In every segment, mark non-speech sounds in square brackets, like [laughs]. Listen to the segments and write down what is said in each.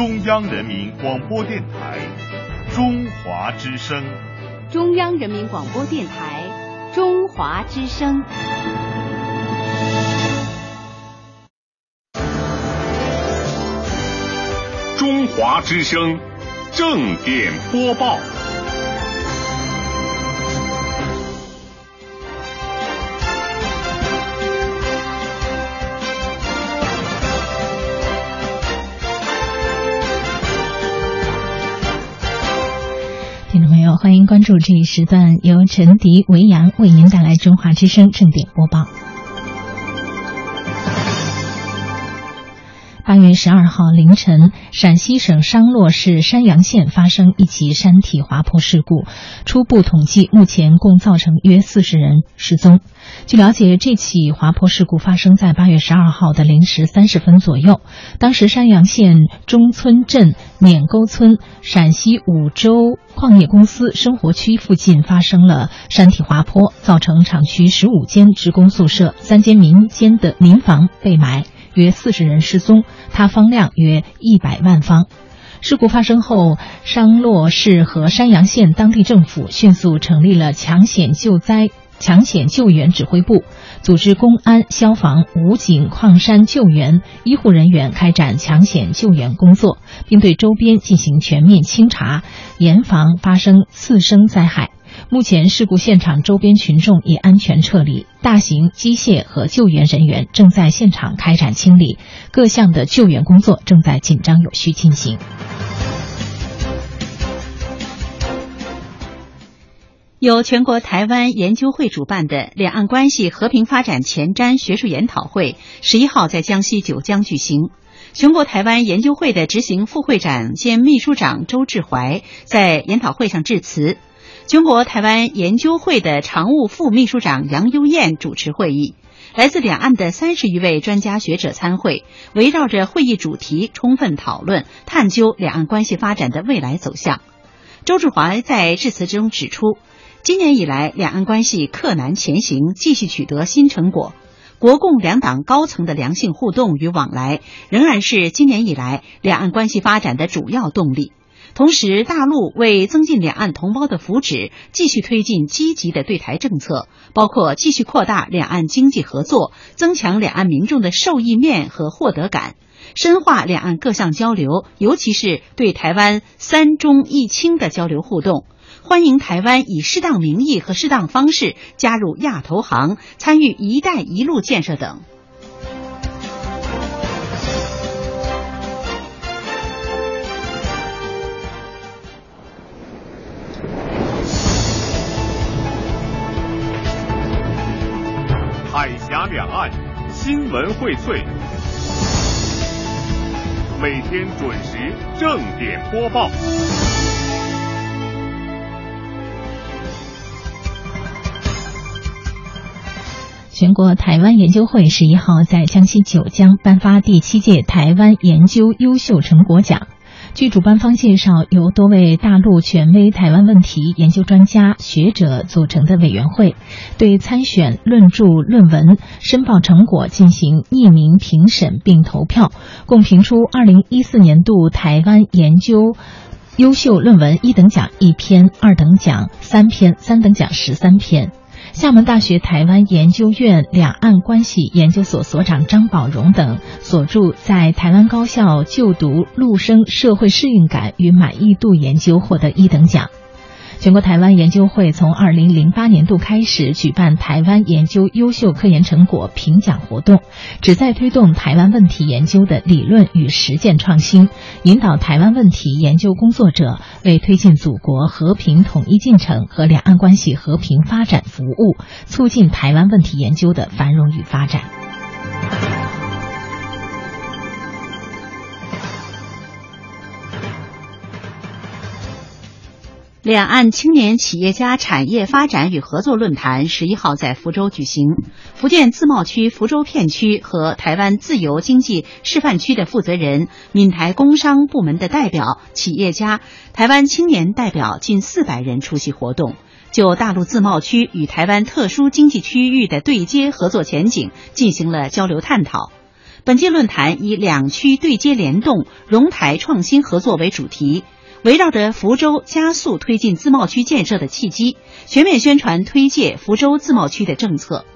中央人民广播电台中华之声。中央人民广播电台中华之声。中华之声正点播报。欢迎关注这一时段由陈迪、维扬为您带来中华之声正点播报。八月十二号凌晨，陕西省商洛市山阳县发生一起山体滑坡事故，初步统计，目前共造成约四十人失踪。据了解，这起滑坡事故发生在八月十二号的零时三十分左右。当时，山阳县中村镇碾沟村陕西五洲矿业公司生活区附近发生了山体滑坡，造成厂区十五间职工宿舍、三间民间的民房被埋。约四十人失踪，塌方量约一百万方。事故发生后，商洛市和山阳县当地政府迅速成立了抢险救灾、抢险救援指挥部，组织公安、消防、武警、矿山救援医护人员开展抢险救援工作，并对周边进行全面清查，严防发生次生灾害。目前，事故现场周边群众已安全撤离，大型机械和救援人员正在现场开展清理，各项的救援工作正在紧张有序进行。由全国台湾研究会主办的两岸关系和平发展前瞻学术研讨会，十一号在江西九江举行。全国台湾研究会的执行副会长兼秘书长周志怀在研讨会上致辞。全国台湾研究会的常务副秘书长杨优燕主持会议，来自两岸的三十余位专家学者参会，围绕着会议主题充分讨论、探究两岸关系发展的未来走向。周志怀在致辞中指出，今年以来，两岸关系克难前行，继续取得新成果。国共两党高层的良性互动与往来，仍然是今年以来两岸关系发展的主要动力。同时，大陆为增进两岸同胞的福祉，继续推进积极的对台政策，包括继续扩大两岸经济合作，增强两岸民众的受益面和获得感，深化两岸各项交流，尤其是对台湾“三中一轻”的交流互动，欢迎台湾以适当名义和适当方式加入亚投行，参与“一带一路”建设等。两岸新闻荟萃，每天准时正点播报。全国台湾研究会十一号在江西九江颁发第七届台湾研究优秀成果奖。据主办方介绍，由多位大陆权威台湾问题研究专家学者组成的委员会，对参选论著论文申报成果进行匿名评审并投票，共评出二零一四年度台湾研究优秀论文一等奖一篇，二等奖三篇，三等奖十三篇。厦门大学台湾研究院两岸关系研究所所长张宝荣等所著在台湾高校就读陆生社会适应感与满意度研究获得一等奖。全国台湾研究会从二零零八年度开始举办台湾研究优秀科研成果评奖活动，旨在推动台湾问题研究的理论与实践创新，引导台湾问题研究工作者为推进祖国和平统一进程和两岸关系和平发展服务，促进台湾问题研究的繁荣与发展。两岸青年企业家产业发展与合作论坛十一号在福州举行。福建自贸区福州片区和台湾自由经济示范区的负责人、闽台工商部门的代表、企业家、台湾青年代表近四百人出席活动，就大陆自贸区与台湾特殊经济区域的对接合作前景进行了交流探讨。本届论坛以“两区对接联动，融台创新合作”为主题，围绕着福州加速推进自贸区建设的契机，全面宣传推介福州自贸区的政策。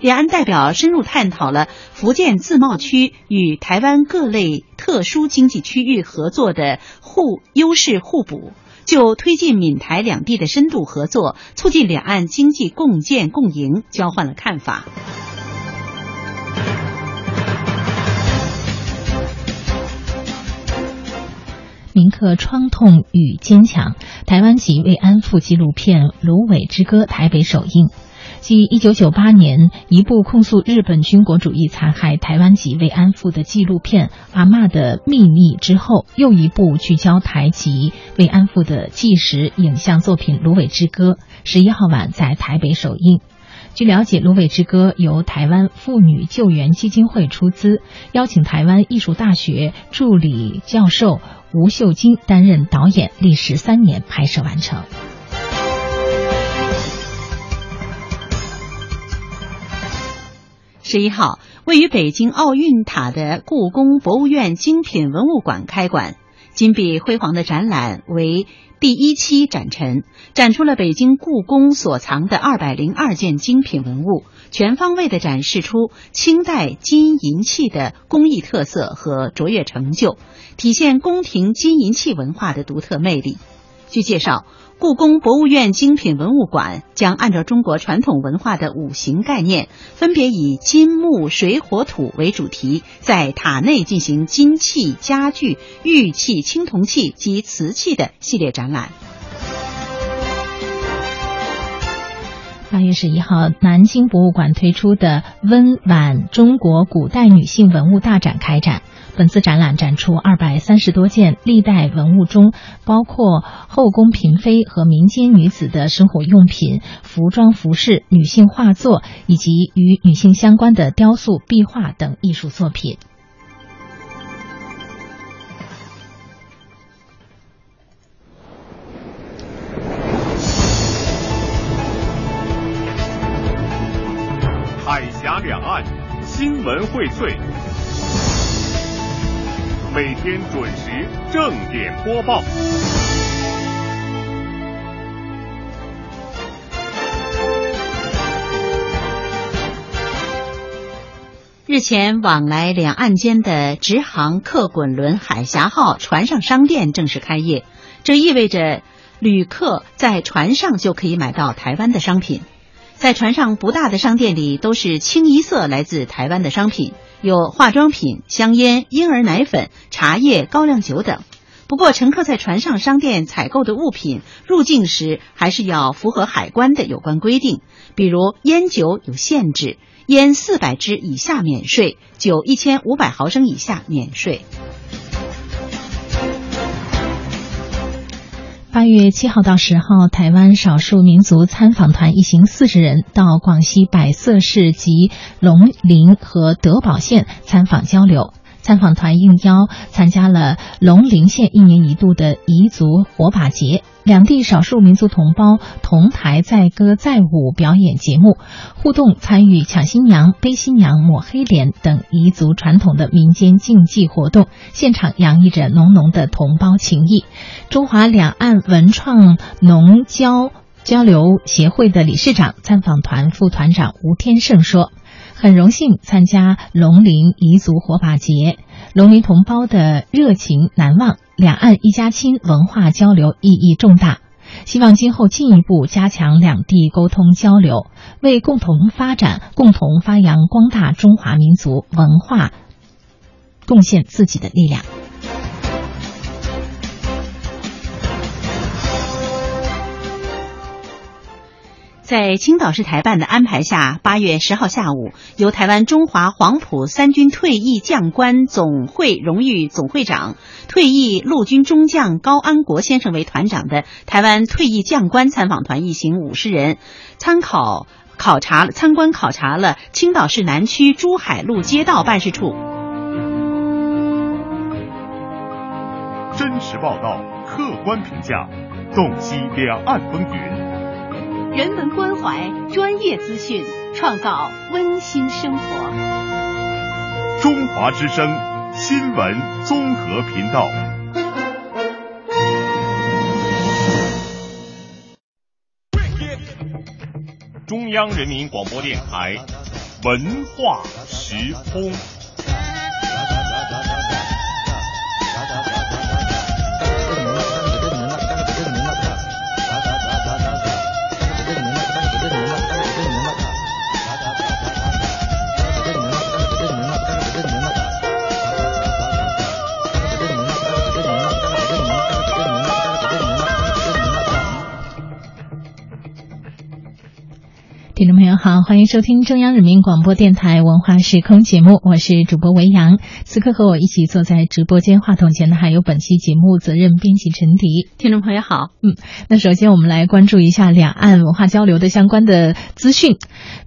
两岸代表深入探讨了福建自贸区与台湾各类特殊经济区域合作的互优势互补，就推进闽台两地的深度合作，促进两岸经济共建共赢交换了看法。铭刻创痛与坚强，台湾籍慰安妇纪录片《芦苇之歌》台北首映。继1998年一部控诉日本军国主义残害台湾籍慰安妇的纪录片《阿嬷的秘密》之后，又一部聚焦台籍慰安妇的纪实影像作品《芦苇之歌》十一号晚在台北首映。据了解，《芦苇之歌》由台湾妇女救援基金会出资，邀请台湾艺术大学助理教授吴秀金担任导演，历时三年拍摄完成。十一号，位于北京奥运塔的故宫博物院精品文物馆开馆，金碧辉煌的展览为第一期展陈，展出了北京故宫所藏的二百零二件精品文物，全方位地展示出清代金银器的工艺特色和卓越成就，体现宫廷金银器文化的独特魅力。据介绍。故宫博物院精品文物馆将按照中国传统文化的五行概念，分别以金、木、水、火、土为主题，在塔内进行金器、家具、玉器、青铜器及瓷器的系列展览。八月十一号，南京博物馆推出的“温婉中国古代女性文物大展”开展。本次展览展出二百三十多件历代文物中，包括后宫嫔妃和民间女子的生活用品、服装服饰、女性画作以及与女性相关的雕塑、壁画等艺术作品。海峡两岸新闻荟萃。每天准时正点播报。日前，往来两岸间的直航客滚轮“海峡号”船上商店正式开业，这意味着旅客在船上就可以买到台湾的商品。在船上不大的商店里，都是清一色来自台湾的商品，有化妆品、香烟、婴儿奶粉、茶叶、高粱酒等。不过，乘客在船上商店采购的物品入境时，还是要符合海关的有关规定。比如，烟酒有限制，烟四百支以下免税，酒一千五百毫升以下免税。八月七号到十号，台湾少数民族参访团一行四十人到广西百色市及龙陵和德保县参访交流。参访团应邀参加了龙陵县一年一度的彝族火把节，两地少数民族同胞同台载歌载舞表演节目，互动参与抢新娘、背新娘、抹黑脸等彝族传统的民间竞技活动，现场洋溢着浓浓的同胞情谊。中华两岸文创农交交流协会的理事长、参访团副团长吴天胜说。很荣幸参加龙陵彝族火把节，龙陵同胞的热情难忘，两岸一家亲，文化交流意义重大。希望今后进一步加强两地沟通交流，为共同发展、共同发扬光大中华民族文化贡献自己的力量。在青岛市台办的安排下，八月十号下午，由台湾中华黄埔三军退役将官总会荣誉总会长、退役陆军中将高安国先生为团长的台湾退役将官参访团一行五十人，参考考察参观考察了青岛市南区珠海路街道办事处。真实报道，客观评价，洞悉两岸风云。人文关怀，专业资讯，创造温馨生活。中华之声新闻综合频道。中央人民广播电台文化时空。听众朋友好，欢迎收听中央人民广播电台文化时空节目，我是主播维扬。此刻和我一起坐在直播间话筒前的还有本期节目责任编辑陈迪。听众朋友好，嗯，那首先我们来关注一下两岸文化交流的相关的资讯。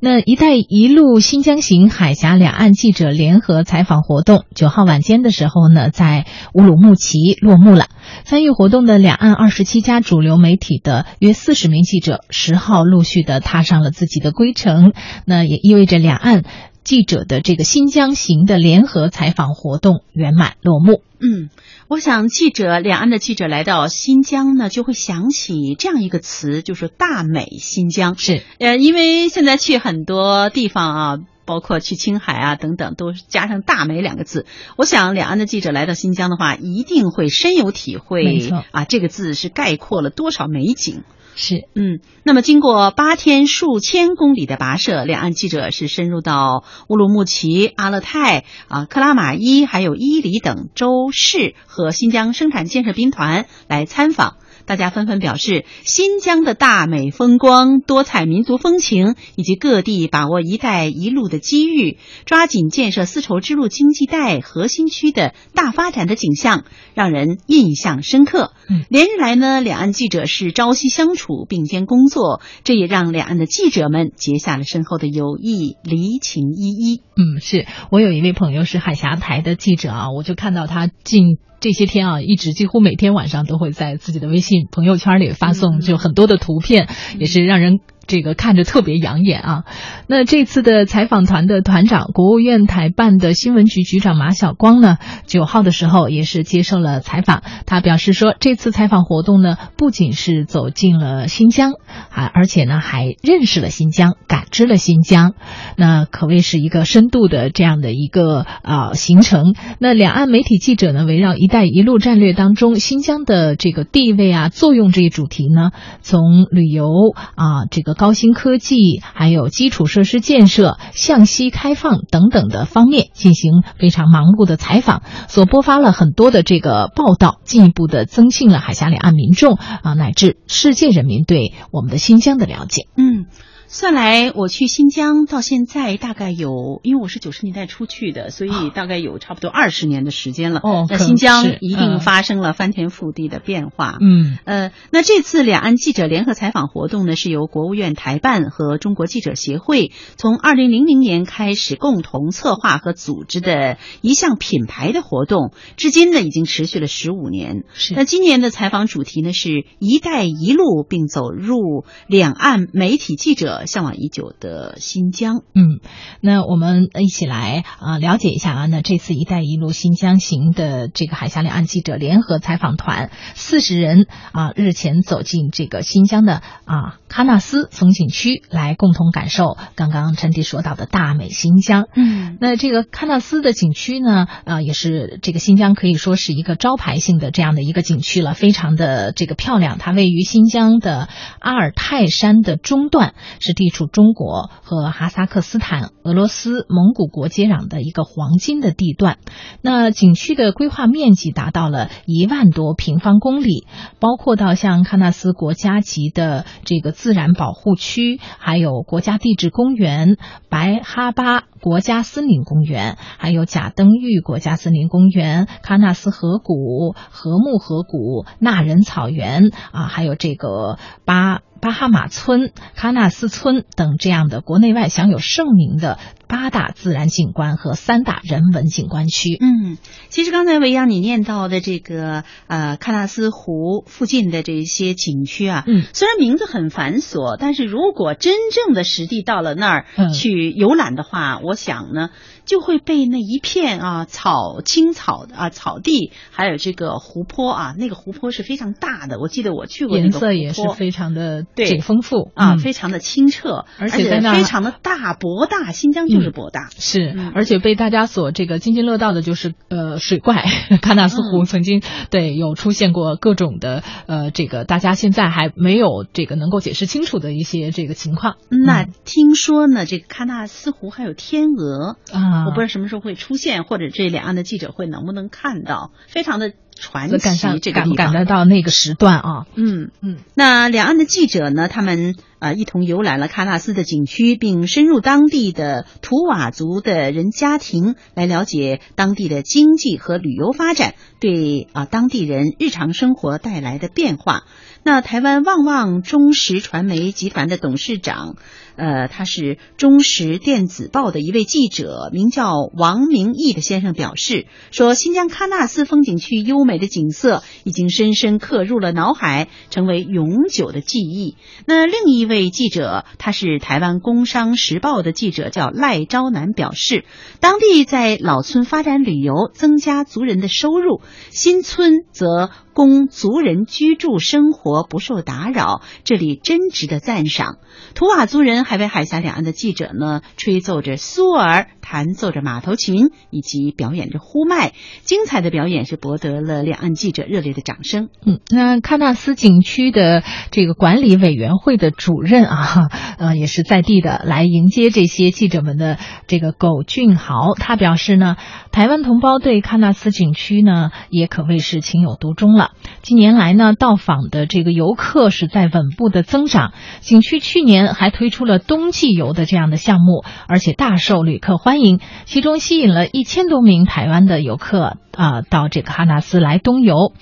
那“一带一路”新疆行海峡两岸记者联合采访活动，九号晚间的时候呢，在乌鲁木齐落幕了。参与活动的两岸二十七家主流媒体的约四十名记者，十号陆续的踏上了自己的归程。那也意味着两岸记者的这个新疆行的联合采访活动圆满落幕。嗯，我想记者两岸的记者来到新疆呢，就会想起这样一个词，就是“大美新疆”。是，呃，因为现在去很多地方啊。包括去青海啊等等，都加上“大美”两个字。我想，两岸的记者来到新疆的话，一定会深有体会。没错啊，这个字是概括了多少美景。是，嗯，那么经过八天数千公里的跋涉，两岸记者是深入到乌鲁木齐、阿勒泰啊、克拉玛依还有伊犁等州市和新疆生产建设兵团来参访。大家纷纷表示，新疆的大美风光、多彩民族风情，以及各地把握“一带一路”的机遇，抓紧建设丝绸之路经济带核心区的大发展的景象，让人印象深刻。嗯，连日来呢，两岸记者是朝夕相处、并肩工作，这也让两岸的记者们结下了深厚的友谊，离情依依。嗯，是我有一位朋友是海峡台的记者啊，我就看到他近这些天啊，一直几乎每天晚上都会在自己的微信朋友圈里发送就很多的图片，也是让人。这个看着特别养眼啊！那这次的采访团的团长，国务院台办的新闻局局长马晓光呢，九号的时候也是接受了采访。他表示说，这次采访活动呢，不仅是走进了新疆啊，而且呢还认识了新疆，感知了新疆，那可谓是一个深度的这样的一个啊行程。那两岸媒体记者呢，围绕“一带一路”战略当中新疆的这个地位啊、作用这一主题呢，从旅游啊这个。高新科技，还有基础设施建设、向西开放等等的方面进行非常忙碌的采访，所播发了很多的这个报道，进一步的增进了海峡两岸民众啊乃至世界人民对我们的新疆的了解。嗯。算来，我去新疆到现在大概有，因为我是九十年代出去的，所以大概有差不多二十年的时间了。哦，那新疆一定发生了翻天覆地的变化。嗯，呃，那这次两岸记者联合采访活动呢，是由国务院台办和中国记者协会从二零零零年开始共同策划和组织的一项品牌的活动，至今呢已经持续了十五年。是。那今年的采访主题呢是“一带一路”，并走入两岸媒体记者。向往已久的新疆，嗯，那我们一起来啊了解一下啊，那这次“一带一路”新疆行的这个海峡两岸记者联合采访团四十人啊，日前走进这个新疆的啊喀纳斯风景区，来共同感受刚刚陈迪说到的大美新疆。嗯，那这个喀纳斯的景区呢，啊，也是这个新疆可以说是一个招牌性的这样的一个景区了，非常的这个漂亮。它位于新疆的阿尔泰山的中段。是地处中国和哈萨克斯坦、俄罗斯、蒙古国接壤的一个黄金的地段。那景区的规划面积达到了一万多平方公里，包括到像喀纳斯国家级的这个自然保护区，还有国家地质公园、白哈巴国家森林公园，还有贾登峪国家森林公园、喀纳斯河谷、禾木河谷、纳仁草原啊，还有这个巴。巴哈马村、喀纳斯村等这样的国内外享有盛名的八大自然景观和三大人文景观区。嗯，其实刚才维扬你念到的这个呃喀纳斯湖附近的这些景区啊，嗯，虽然名字很繁琐，但是如果真正的实地到了那儿嗯去游览的话，我想呢。就会被那一片啊草青草的啊草地，还有这个湖泊啊，那个湖泊是非常大的。我记得我去过那颜个湖色也是非常的对这个丰富啊，嗯非常的清澈，而而且在那非常的大博大。新疆就是嗯博大，是嗯，而且被大家所这个津津乐道的就是呃水怪，喀纳斯湖嗯曾经、对有出现过各种的呃这个大家现在还没有这个能够解释清楚的一些这个情况。那嗯听说呢，这个喀纳斯湖还有天鹅，啊，我不知道什么时候会出现，或者这两岸的记者会能不能看到，非常的传赶上奇。这个，赶得到那个时段啊？嗯嗯，那两岸的记者呢，他们呃一同游览了喀纳斯的景区，并深入当地的图瓦族的人家庭，来了解当地的经济和旅游发展对啊、当地人日常生活带来的变化。那台湾旺旺中时传媒集团的董事长，呃，他是中时电子报的一位记者，名叫王明义的先生表示说，新疆喀纳斯风景区优美的景色已经深深刻入了脑海，成为永久的记忆。那另一位记者，他是台湾工商时报的记者，叫赖昭南，表示，当地在老村发展旅游，增加族人的收入，新村则供族人居住生活不受打扰，这里真值得赞赏。图瓦族人还为海峡两岸的记者呢吹奏着苏儿，弹奏着马头琴，以及表演着呼麦，精彩的表演是博得了两岸记者热烈的掌声。嗯，那喀纳斯景区的这个管理委员会的主任啊，[laughs] 呃，也是在地的来迎接这些记者们的这个苟俊豪，他表示呢，台湾同胞对喀纳斯景区呢也可谓是情有独钟了。近年来呢，到访的这个游客是在稳步的增长，景区去年还推出了冬季游的这样的项目，而且大受旅客欢迎，其中吸引了一千多名台湾的游客啊、到这个喀纳斯来冬游。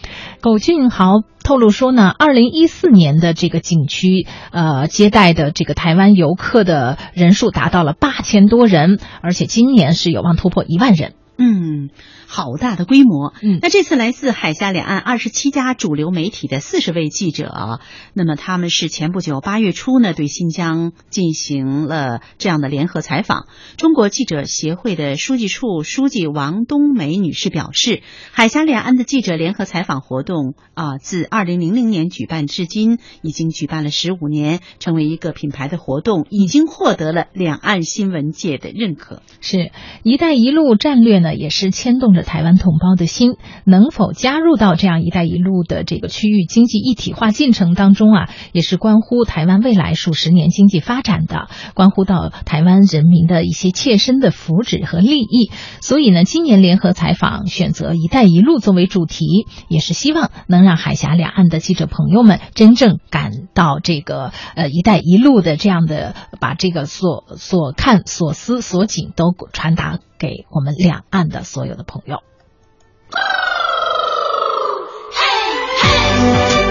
苟俊豪透露说呢，二零一四年的这个景区，呃，接待的这个台湾游客的人数达到了八千多人，而且今年是有望突破一万人。嗯，好大的规模。嗯那这次来自海峡两岸二十七家主流媒体的四十位记者啊，那么他们是前不久八月初呢，对新疆进行了这样的联合采访。中国记者协会的书记处书记王冬梅女士表示，海峡两岸的记者联合采访活动啊，自二零零零年举办至今，已经举办了十五年，成为一个品牌的活动，已经获得了两岸新闻界的认可。是“一带一路”战略呢，也是牵动着台湾同胞的心。能否加入到这样“一带一路”的这个区域经济一体化进程当中啊，也是关乎台湾未来数十年经济发展的，关乎到台湾人民的一些切身的福祉和利益。所以呢，今年联合采访选择“一带一路”作为主题，也是希望能让海峡两岸的记者朋友们真正感到这个呃“一带一路”的这样的，把这个所所看、所思、所景都传达给我们两岸的所有的朋友。好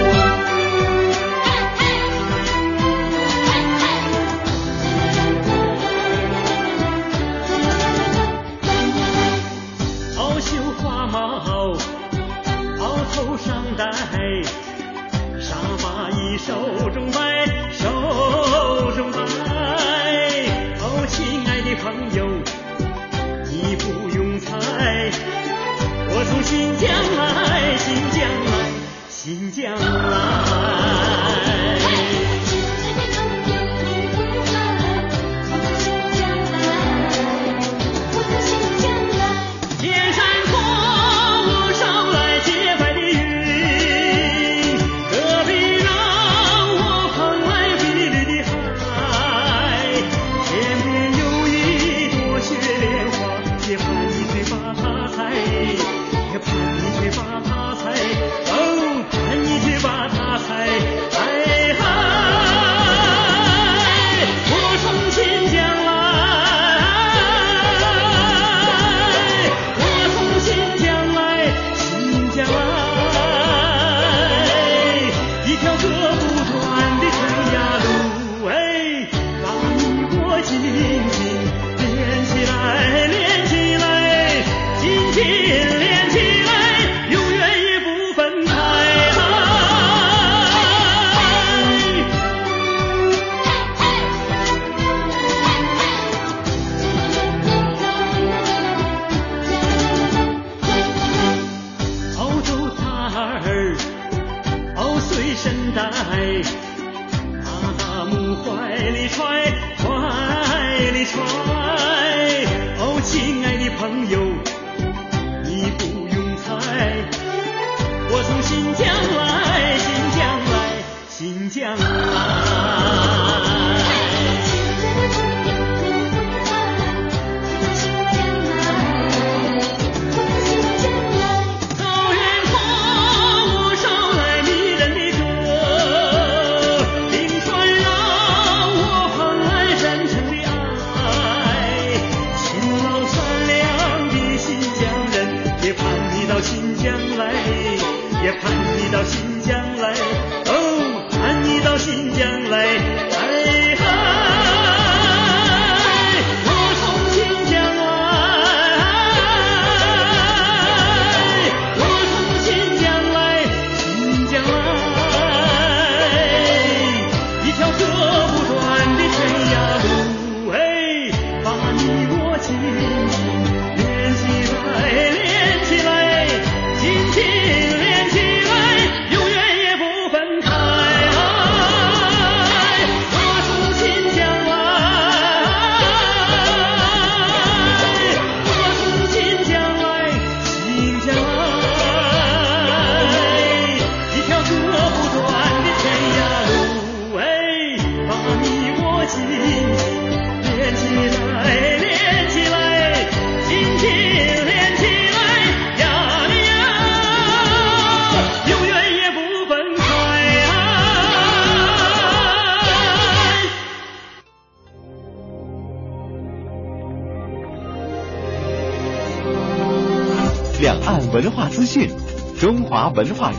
从新疆来，新疆来，新疆来。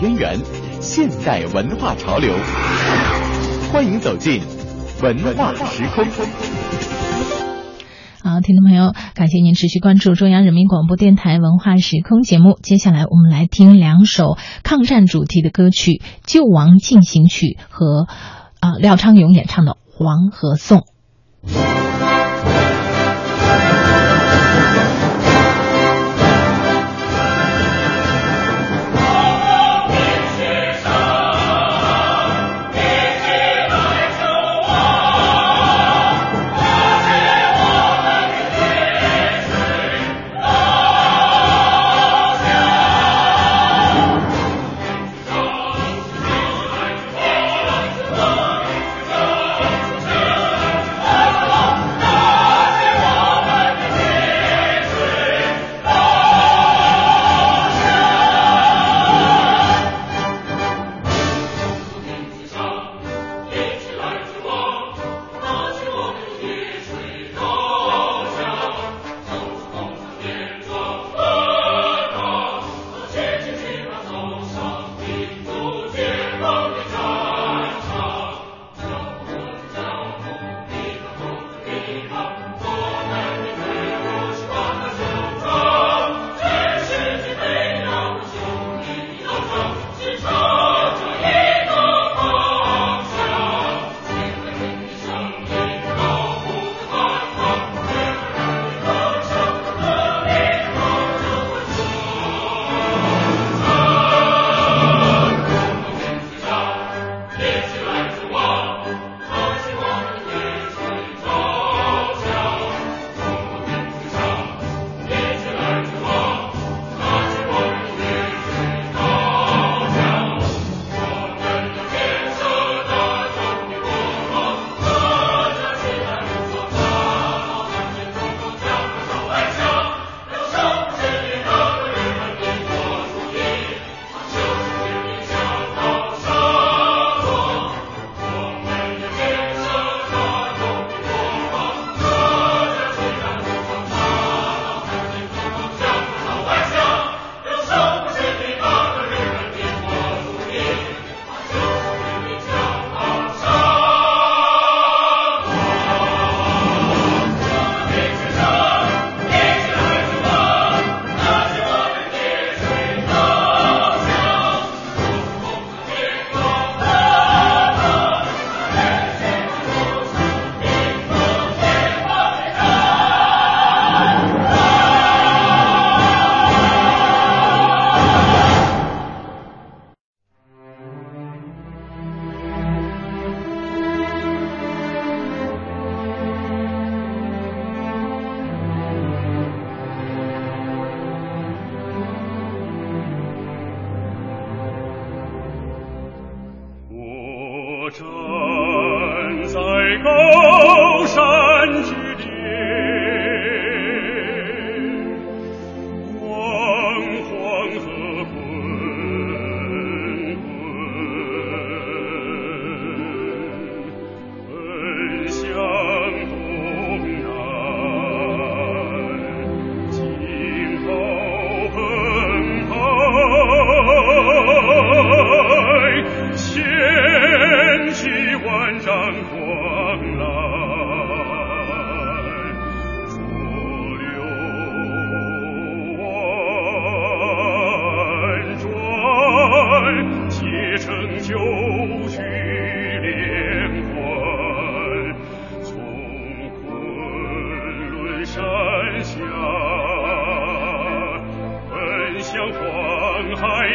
渊源现代文化潮流。欢迎走进文化时空。好听众朋友感谢您持续关注中央人民广播电台文化时空节目。接下来我们来听两首抗战主题的歌曲救亡进行曲和啊廖昌永演唱的黄河颂。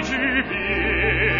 之别，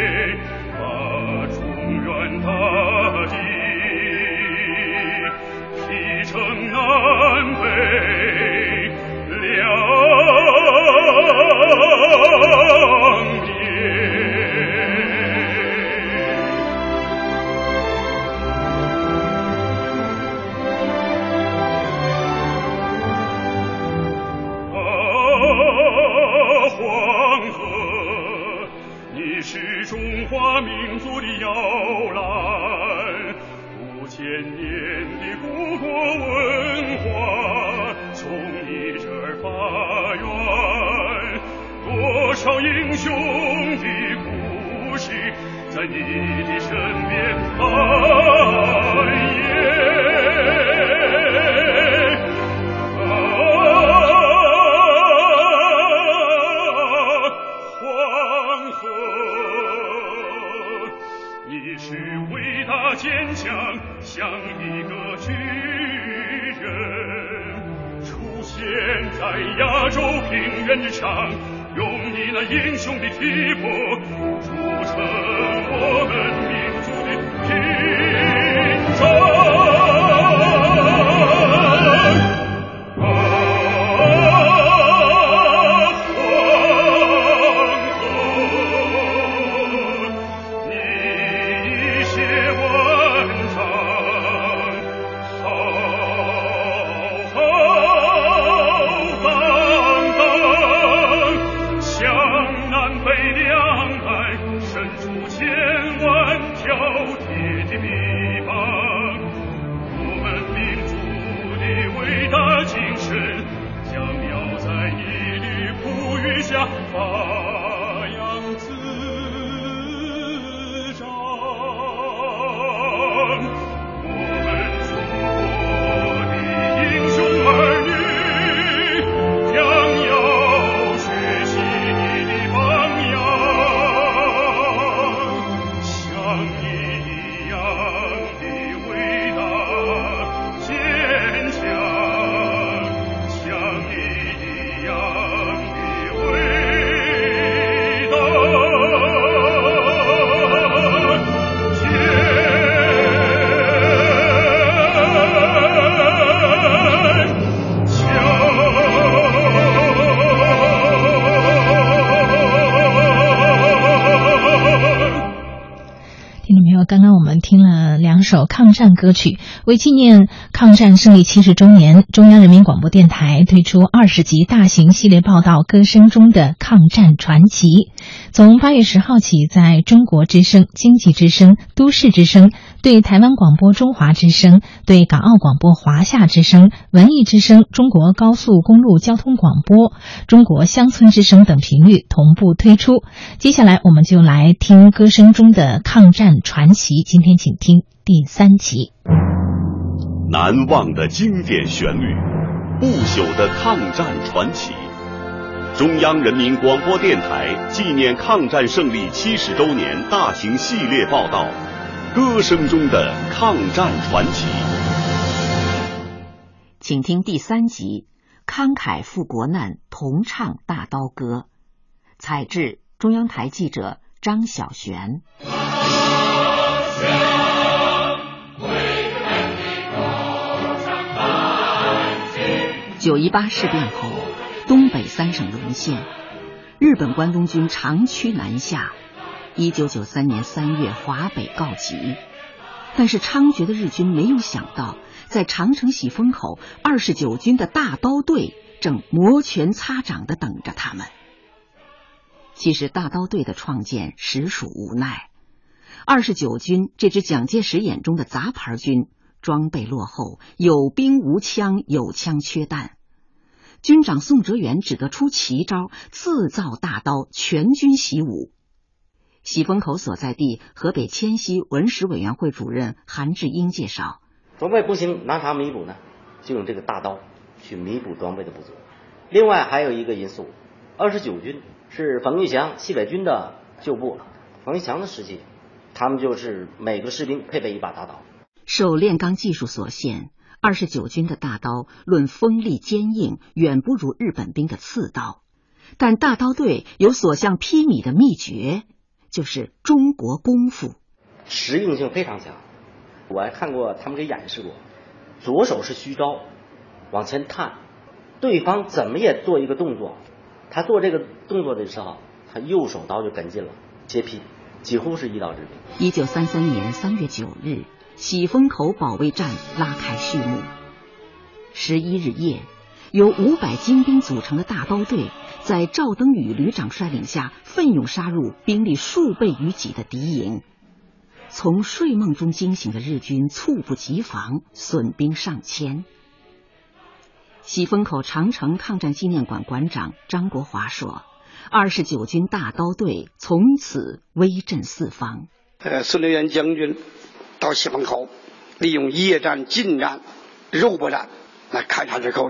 歌曲，为纪念抗战胜利七十周年，中央人民广播电台推出二十集大型系列报道《歌声中的抗战传奇》。从八月十号起，在中国之声、经济之声、都市之声、对台湾广播中华之声、对港澳广播华夏之声、文艺之声、中国高速公路交通广播、中国乡村之声等频率同步推出。接下来，我们就来听歌声中的抗战传奇。今天请听第三集。难忘的经典旋律，不朽的抗战传奇。中央人民广播电台纪念抗战胜利七十周年大型系列报道《歌声中的抗战传奇》。请听第三集《慷慨赴国难，同唱大刀歌》，采制中央台记者张小璇。九一八事变后，东北三省沦陷，日本关东军长驱南下。一九九三年三月，华北告急。但是猖獗的日军没有想到，在长城喜峰口，二十九军的大刀队正摩拳擦掌的等着他们。其实，大刀队的创建实属无奈。二十九军这支蒋介石眼中的杂牌军，装备落后，有兵无枪，有枪缺弹。军长宋哲元只得出奇招，自造大刀，全军习武。喜峰口所在地，河北迁西文史委员会主任韩志英介绍：装备不行，拿啥弥补呢？就用这个大刀去弥补装备的不足。另外还有一个因素，二十九军是冯玉祥西北军的旧部，冯玉祥的时期，他们就是每个士兵配备一把大刀。受炼钢技术所限，二十九军的大刀论锋利坚硬，远不如日本兵的刺刀。但大刀队有所向披靡的秘诀，就是中国功夫，实用性非常强。我还看过他们给演示过，左手是虚招，往前探，对方怎么也做一个动作，他做这个动作的时候，他右手刀就跟进了，接劈，几乎是一刀致命。一九三三年三月九日，喜峰口保卫战拉开序幕。十一日夜，由五百精兵组成的大刀队，在赵登禹旅长率领下，奋勇杀入兵力数倍于己的敌营。从睡梦中惊醒的日军猝不及防，损兵上千。喜峰口长城抗战纪念馆馆长张国华说：“二十九军大刀队从此威震四方。”呃，孙立元将军到喜峰口，利用夜战、近战、肉搏战来勘察之后，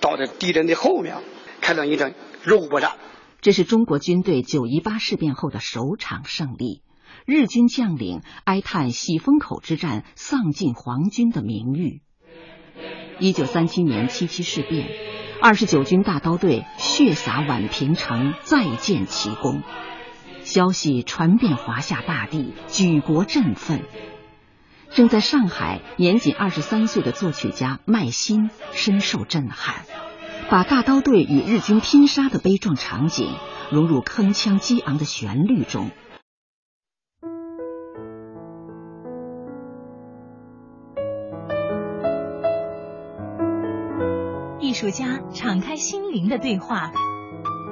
到这敌人的后面，开展一场肉搏战。这是中国军队九一八事变后的首场胜利。日军将领哀叹喜峰口之战丧尽皇军的名誉。一九三七年七七事变，二十九军大刀队血洒宛平城，再建奇功。消息传遍华夏大地，举国振奋。正在上海，年仅二十三岁的作曲家麦新深受震撼，把大刀队与日军拼杀的悲壮场景融入铿锵激昂的旋律中。艺术家敞开心灵的对话，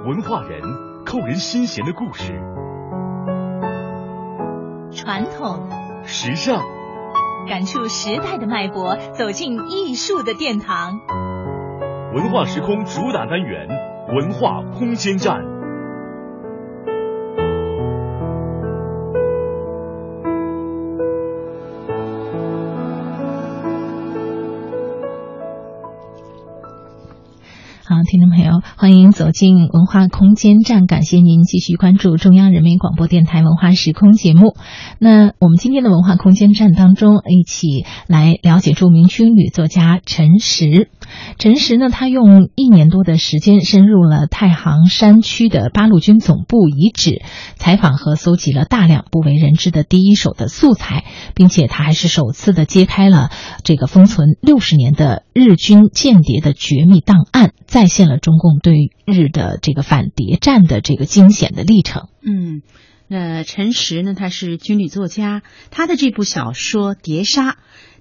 文化人扣人心弦的故事，传统、时尚，感触时代的脉搏，走进艺术的殿堂。文化时空主打单元：文化空间站。好，听众朋友，欢迎走进文化空间站。感谢您继续关注中央人民广播电台文化时空节目。那我们今天的文化空间站当中，一起来了解著名军旅作家陈实。陈实呢，他用一年多的时间，深入了太行山区的八路军总部遗址，采访和搜集了大量不为人知的第一手的素材，并且他还是首次的揭开了这个封存六十年的日军间谍的绝密档案。再现了中共对日的这个反谍战的这个惊险的历程。嗯，那陈实呢？他是军旅作家，他的这部小说《谍杀》，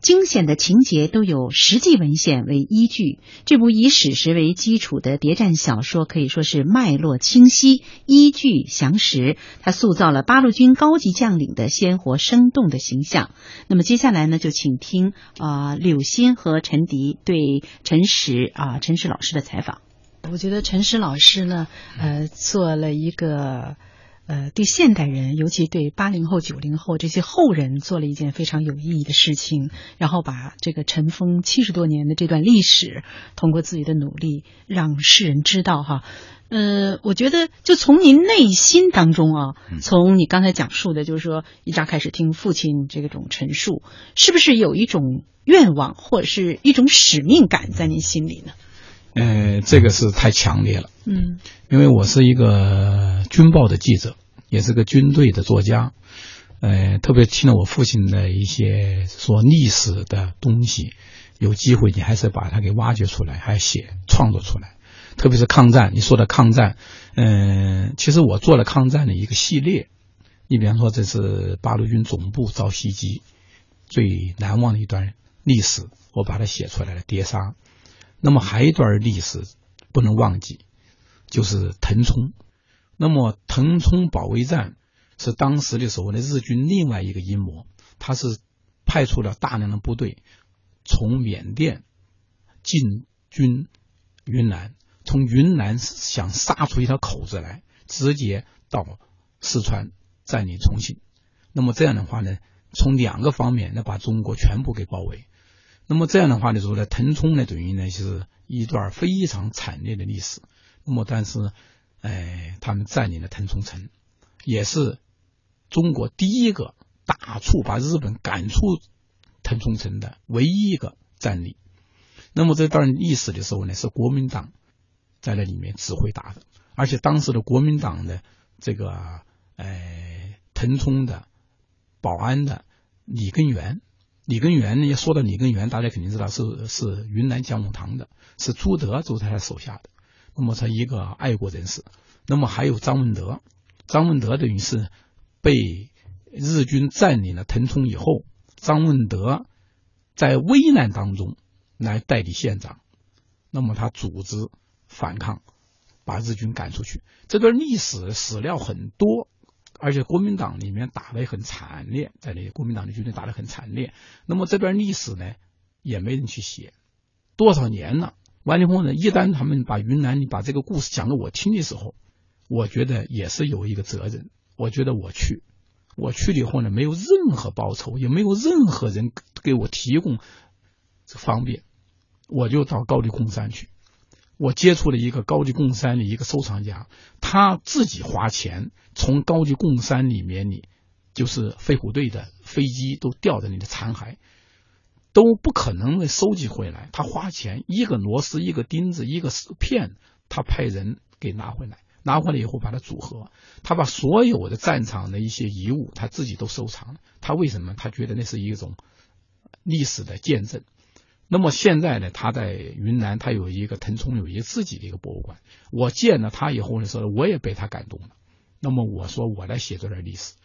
惊险的情节都有实际文献为依据。这部以史实为基础的谍战小说可以说是脉络清晰，依据详实。他塑造了八路军高级将领的鲜活生动的形象。那么接下来呢，就请听啊柳鑫和陈迪对陈实啊陈实老师的采访。我觉得陈实老师呢，呃，做了一个呃，对现代人，尤其对八零后、九零后这些后人，做了一件非常有意义的事情，然后把这个尘封七十多年的这段历史，通过自己的努力，让世人知道哈。呃，我觉得就从您内心当中啊，从你刚才讲述的，就是说一乍开始听父亲这种陈述，是不是有一种愿望或者是一种使命感在您心里呢？呃，这个是太强烈了。嗯，因为我是一个军报的记者，也是个军队的作家。呃，特别听了我父亲的一些说历史的东西，有机会你还是把它给挖掘出来，还写创作出来。特别是抗战，你说的抗战，嗯，其实我做了抗战的一个系列。你比方说，这是八路军总部遭袭击最难忘的一段历史，我把它写出来了，碟杀。那么还有一段历史不能忘记，就是腾冲。那么腾冲保卫战是当时的时候呢，日军另外一个阴谋，他是派出了大量的部队从缅甸进军云南，从云南想杀出一条口子来，直接到四川占领重庆。那么这样的话呢，从两个方面，呢把中国全部给包围。那么这样的话呢，说呢，腾冲呢，等于呢就是一段非常惨烈的历史。那么，但是，哎，他们占领了腾冲城，也是中国第一个打出把日本赶出腾冲城的唯一一个战例。那么这段历史的时候呢，是国民党在那里面指挥打的，而且当时的国民党的这个呃腾冲的、保安的李根源，李根源呢，说到李根源，大家肯定知道是是云南讲武堂的，是朱德就在他手下的，那么他一个爱国人士，那么还有张文德，张文德等于是被日军占领了腾冲以后，张文德在危难当中来代理县长，那么他组织反抗，把日军赶出去。这段历史史料很多，而且国民党里面打得很惨烈，在那些国民党的军队打得很惨烈。那么这段历史呢，也没人去写，多少年了。完了以后呢，一旦他们把云南你把这个故事讲给我听的时候，我觉得也是有一个责任。我觉得我去。我去了以后呢，没有任何报酬，也没有任何人给我提供方便，我就到高黎贡山去。我接触了一个高级贡山的一个收藏家，他自己花钱从高级贡山里面里，就是飞虎队的飞机都掉在你的残骸，都不可能的收集回来。他花钱一个螺丝、一个钉子、一个片，他派人给拿回来。拿回来以后，把它组合。他把所有的战场的一些遗物，他自己都收藏了。他为什么？他觉得那是一种历史的见证。那么现在呢？他在云南，他有一个腾冲，有一个自己的一个博物馆。我见了他以后呢，说，我也被他感动了。那么我说，我来写这段历史。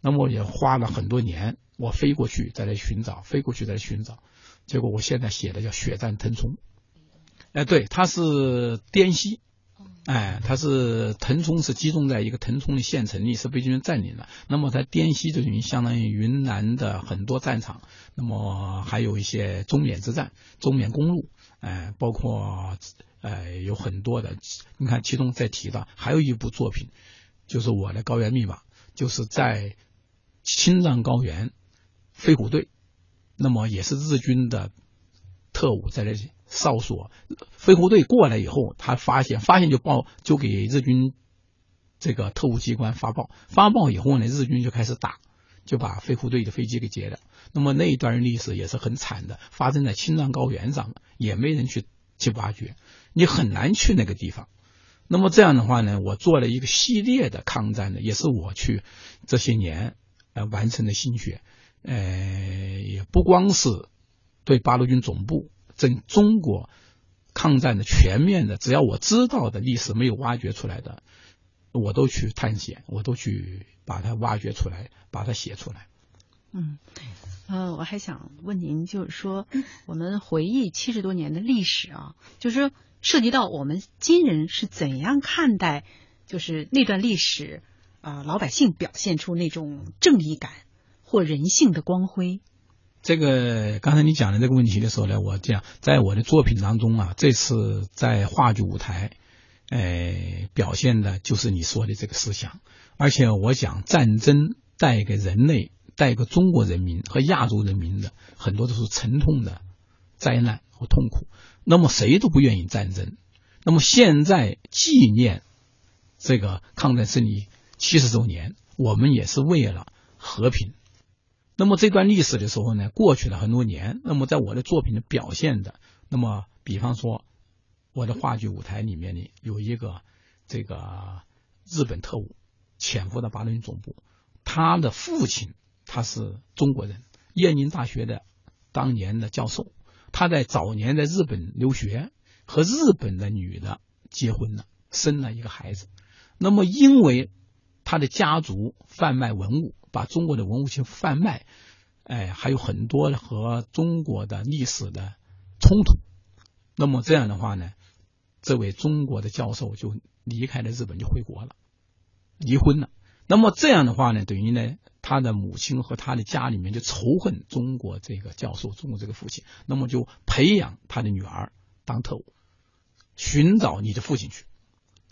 那么也花了很多年，我飞过去再来寻找，飞过去再来寻找。结果我现在写的叫《血战腾冲》。哎，对，他是滇西。哎，它是腾冲是集中在一个腾冲的县城里，是被军人占领了。那么在滇西就等于相当于云南的很多战场，那么还有一些中缅之战、中缅公路，哎，包括呃有很多的。你看，其中在提到还有一部作品，就是我的高原密码，就是在青藏高原飞虎队，那么也是日军的特务在这里。哨所飞虎队过来以后，他发现发现就报就给日军这个特务机关发报，发报以后呢，日军就开始打，就把飞虎队的飞机给劫了。那么那一段历史也是很惨的，发生在青藏高原上，也没人去去挖掘，你很难去那个地方。那么这样的话呢，我做了一个系列的抗战的，也是我去这些年呃完成的心血，呃，也不光是对八路军总部。整中国抗战的全面的，只要我知道的历史没有挖掘出来的，我都去探险，我都去把它挖掘出来，把它写出来。嗯，呃，我还想问您，就是说，我们回忆七十多年的历史啊，就是说涉及到我们今人是怎样看待，就是那段历史啊，老百姓表现出那种正义感或人性的光辉。这个刚才你讲的这个问题的时候呢，我讲在我的作品当中啊，这次在话剧舞台，呃，表现的就是你说的这个思想。而且我讲战争带给人类、带给中国人民和亚洲人民的很多都是沉痛的灾难和痛苦。那么谁都不愿意战争。那么现在纪念这个抗战胜利七十周年，我们也是为了和平。那么这段历史的时候呢，过去了很多年。那么在我的作品的表现的，那么比方说，我的话剧舞台里面呢，有一个这个日本特务潜伏到八路军总部，他的父亲他是中国人，燕京大学的当年的教授，他在早年在日本留学，和日本的女的结婚了，生了一个孩子。那么因为他的家族贩卖文物。把中国的文物去贩卖，哎，还有很多和中国的历史的冲突。那么这样的话呢，这位中国的教授就离开了日本，就回国了，离婚了。那么这样的话呢，等于呢，他的母亲和他的家里面就仇恨中国这个教授，中国这个父亲，那么就培养他的女儿当特务，寻找你的父亲去。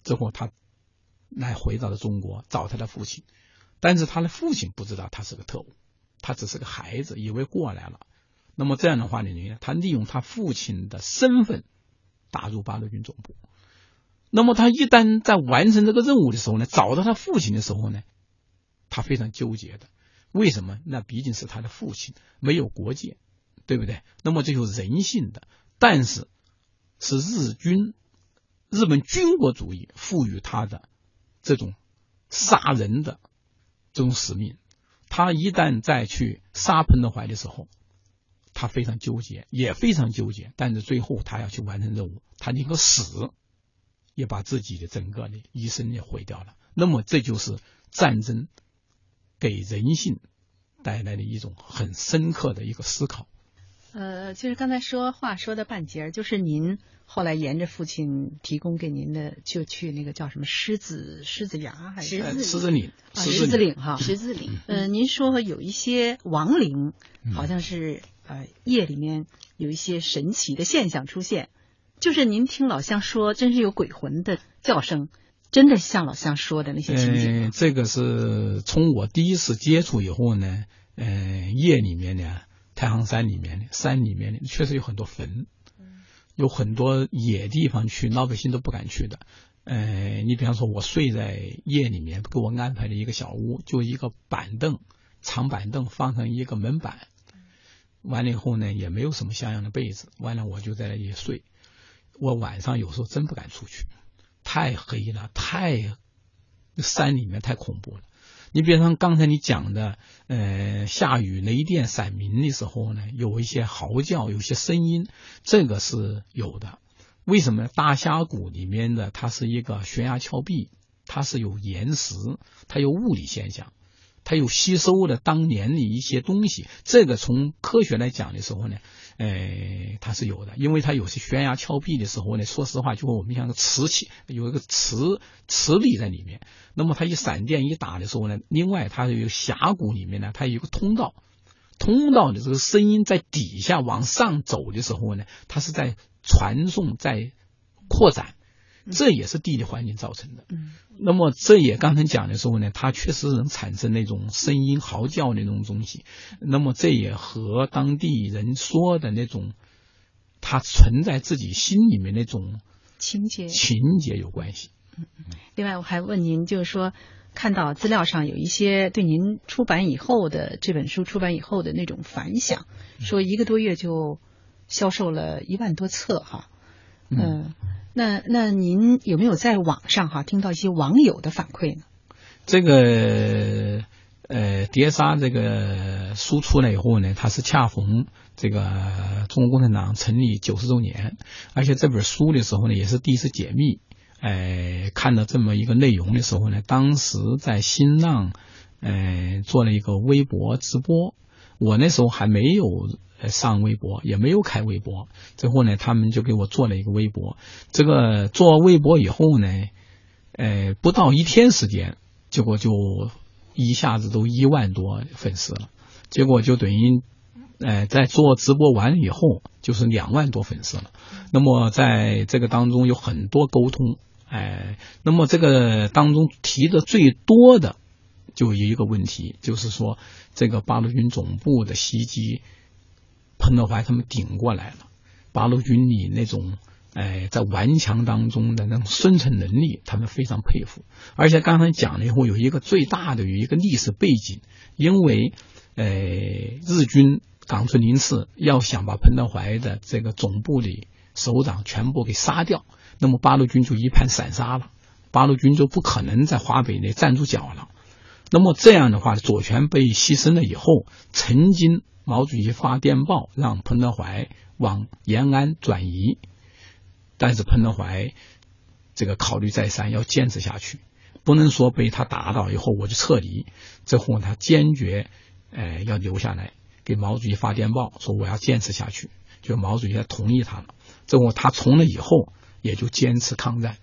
之后他来回到了中国，找他的父亲。但是他的父亲不知道他是个特务，他只是个孩子，以为过来了。那么这样的话呢，他利用他父亲的身份打入八路军总部。那么他一旦在完成这个任务的时候呢，找到他父亲的时候呢，他非常纠结的。为什么？那毕竟是他的父亲，没有国界，对不对？那么这有人性的，但是是日军日本军国主义赋予他的这种杀人的这种使命。他一旦再去杀彭德怀的时候，他非常纠结，也非常纠结。但是最后他要去完成任务，他宁可死，也把自己的整个的一生也毁掉了。那么这就是战争给人性带来的一种很深刻的一个思考。呃，就是刚才说话说的半截儿，就是您后来沿着父亲提供给您的，就去那个叫什么狮子狮子崖还是狮子岭？啊，狮子岭哈，狮子岭。呃，您说有一些亡灵，好像是呃夜里面有一些神奇的现象出现，就是您听老乡说，真是有鬼魂的叫声，真的像老乡说的那些情景。呃，这个是从我第一次接触以后呢，呃，夜里面呢。太行山里面的山里面的确实有很多坟，有很多野地方去老百姓都不敢去的。呃，你比方说，我睡在夜里面给我安排了一个小屋，就一个板凳，长板凳放上一个门板，完了以后呢，也没有什么像样的被子，完了我就在那里睡。我晚上有时候真不敢出去，太黑了，太山里面太恐怖了。你比方刚才你讲的，呃，下雨雷电闪鸣的时候呢，有一些嚎叫，有些声音，这个是有的。为什么呢？大峡谷里面的它是一个悬崖峭壁，它是有岩石，它有物理现象。它有吸收的当年的一些东西，这个从科学来讲的时候呢，呃，它是有的，因为它有些悬崖峭壁的时候呢，说实话，就我们像个磁器，有一个瓷磁力在里面。那么它一闪电一打的时候呢，另外它有峡谷里面呢，它有一个通道，通道的这个声音在底下往上走的时候呢，它是在传送，在扩展。这也是地理环境造成的。嗯，那么这也刚才讲的时候呢，它确实能产生那种声音嚎叫那种东西。那么这也和当地人说的那种，他存在自己心里面那种情节情节有关系。嗯嗯。另外，我还问您，就是说，看到资料上有一些对您出版以后的这本书出版以后的那种反响，说一个多月就销售了一万多册，哈。嗯。那那您有没有在网上哈听到一些网友的反馈呢？这个呃，碟刹这个书出来以后呢，它是恰逢这个中国共产党成立九十周年，而且这本书的时候呢，也是第一次解密。哎，看到这么一个内容的时候呢，当时在新浪呃做了一个微博直播，我那时候还没有。上微博也没有开微博，最后呢，他们就给我做了一个微博。这个做微博以后呢，呃，不到一天时间，结果就一下子都一万多粉丝了。结果就等于，呃，在做直播完以后，就是两万多粉丝了。那么在这个当中有很多沟通，哎，那么这个当中提的最多的就有一个问题，就是说这个八路军总部的袭击。彭德怀他们顶过来了，八路军里那种哎，在顽强当中的那种生存能力，他们非常佩服。而且刚才讲了以后，有一个最大的有一个历史背景，因为呃，日军冈村宁次要想把彭德怀的这个总部里首长全部给杀掉，那么八路军就一盘散沙了，八路军就不可能在华北内站住脚了。那么这样的话，左权被牺牲了以后，曾经。毛主席发电报让彭德怀往延安转移，但是彭德怀这个考虑再三，要坚持下去，不能说被他打倒以后我就撤离。之后他坚决，呃，要留下来，给毛主席发电报说我要坚持下去，就毛主席同意他了。之后他从了以后也就坚持抗战。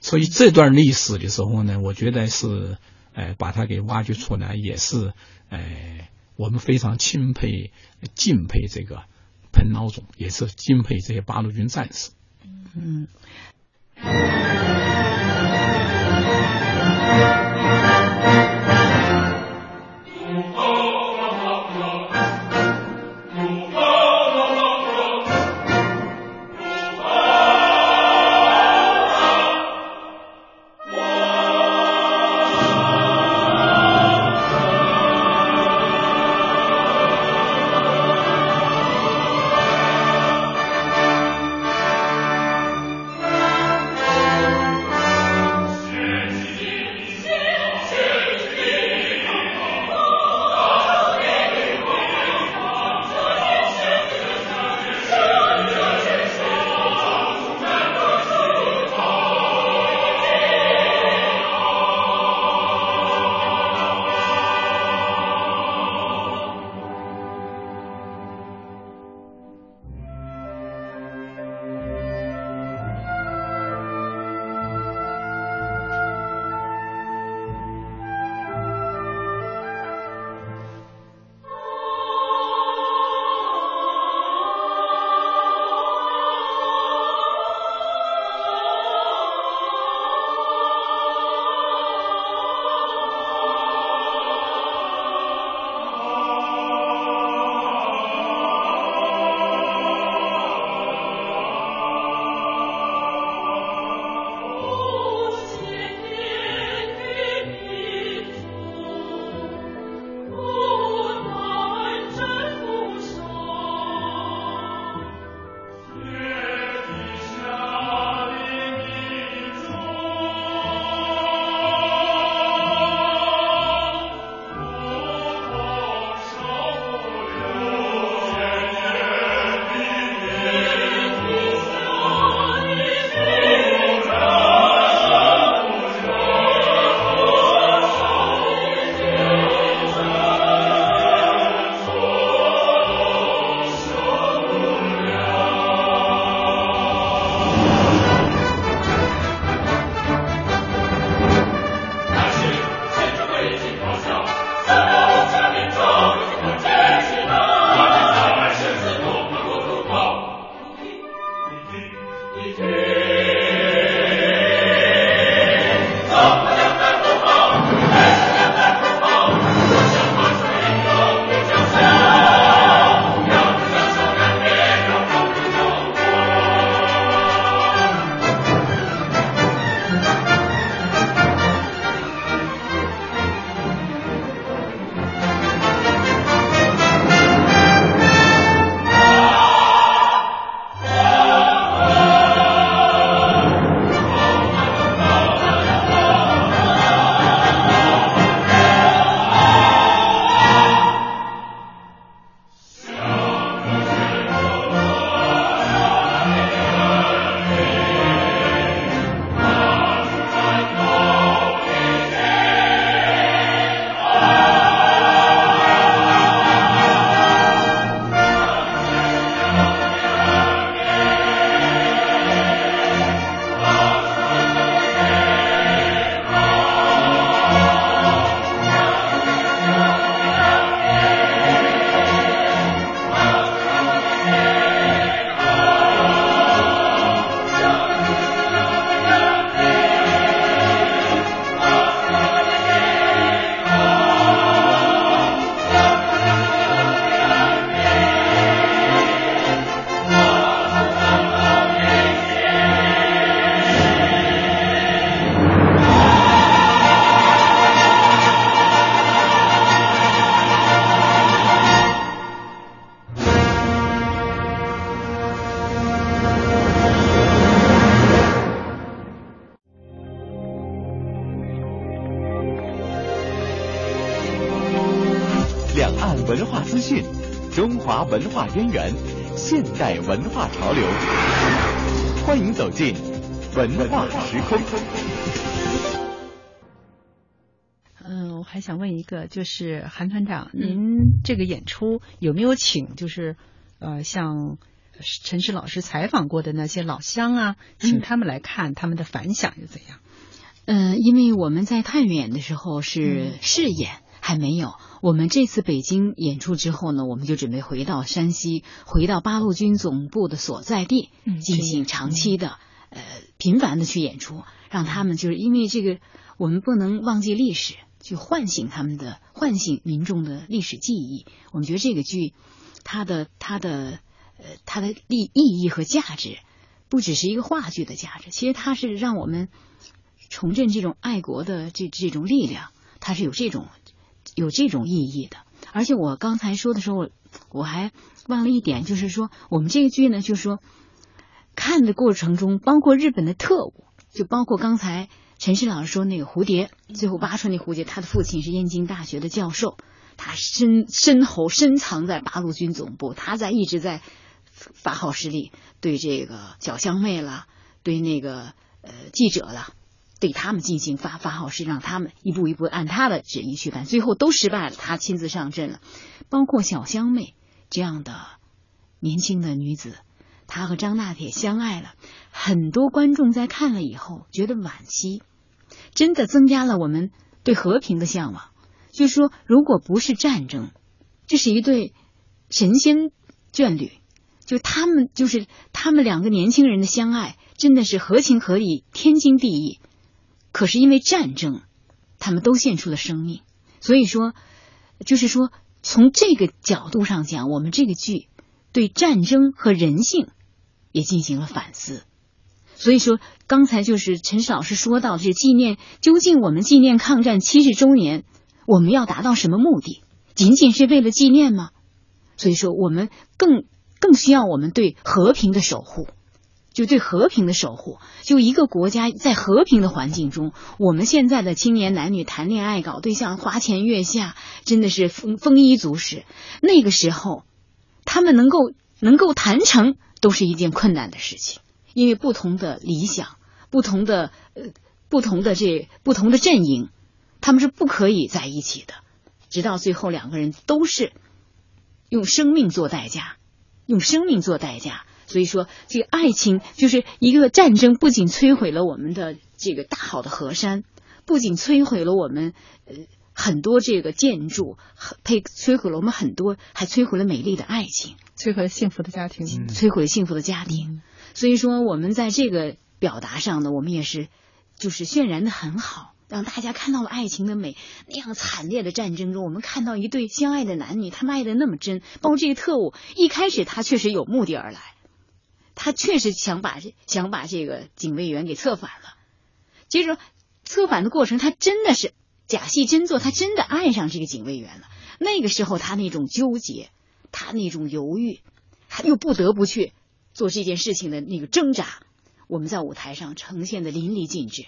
所以这段历史的时候呢，我觉得是，呃，把他给挖掘出来，也是，呃。我们非常钦佩、敬佩这个彭老总，也是敬佩这些八路军战士。嗯。化渊源，现代文化潮流。欢迎走进文化时空。嗯，我还想问一个，就是韩团长，您这个演出有没有请，就是呃，像陈石老师采访过的那些老乡啊，请他们来看，他们的反响又怎样？嗯，因为我们在太原演的时候是试演，还没有。我们这次北京演出之后呢，我们就准备回到山西，回到八路军总部的所在地，进行长期的、呃频繁的去演出，让他们就是因为这个，我们不能忘记历史，去唤醒他们的、唤醒民众的历史记忆。我们觉得这个剧，它的、它的、呃，它的意意义和价值，不只是一个话剧的价值，其实它是让我们。重振这种爱国的这这种力量，它是有这种有这种意义的。而且我刚才说的时候，我还忘了一点，就是说我们这个剧呢，就是说看的过程中，包括日本的特务，就包括刚才陈石老师说那个蝴蝶，最后挖出那蝴蝶，他的父亲是燕京大学的教授，他深深厚深藏在八路军总部，他在一直在发号施令，对这个小香妹了，对那个呃记者了。对他们进行发发号施，让他们一步一步按他的旨意去办，最后都失败了。他亲自上阵了，包括小香妹这样的年轻的女子，她和张大铁相爱了。很多观众在看了以后觉得惋惜，真的增加了我们对和平的向往。就说，如果不是战争，这是一对神仙眷侣，就他们就是他们两个年轻人的相爱，真的是合情合理，天经地义。可是因为战争，他们都献出了生命，所以说，就是说，从这个角度上讲，我们这个剧对战争和人性也进行了反思。所以说，刚才就是陈老师说到，是纪念究竟我们纪念抗战七十周年，我们要达到什么目的？仅仅是为了纪念吗？所以说，我们更更需要我们对和平的守护。就对和平的守护，就一个国家在和平的环境中，我们现在的青年男女谈恋爱、搞对象、花前月下，真的是丰丰衣足食。那个时候，他们能够能够谈成，都是一件困难的事情，因为不同的理想、不同的呃、不同的这不同的阵营，他们是不可以在一起的。直到最后，两个人都是用生命做代价，用生命做代价。所以说，这个爱情就是一个战争，不仅摧毁了我们的这个大好的河山，不仅摧毁了我们呃很多这个建筑，呸，摧毁了我们很多，还摧毁了美丽的爱情，摧毁了幸福的家庭，摧毁了幸福的家庭。所以说，我们在这个表达上呢，我们也是就是渲染的很好，让大家看到了爱情的美。那样惨烈的战争中，我们看到一对相爱的男女，他们爱的那么真。包括这个特务，一开始他确实有目的而来。他确实想把想把这个警卫员给策反了，接着策反的过程，他真的是假戏真做，他真的爱上这个警卫员了。那个时候，他那种纠结，他那种犹豫，他又不得不去做这件事情的那个挣扎，我们在舞台上呈现的淋漓尽致。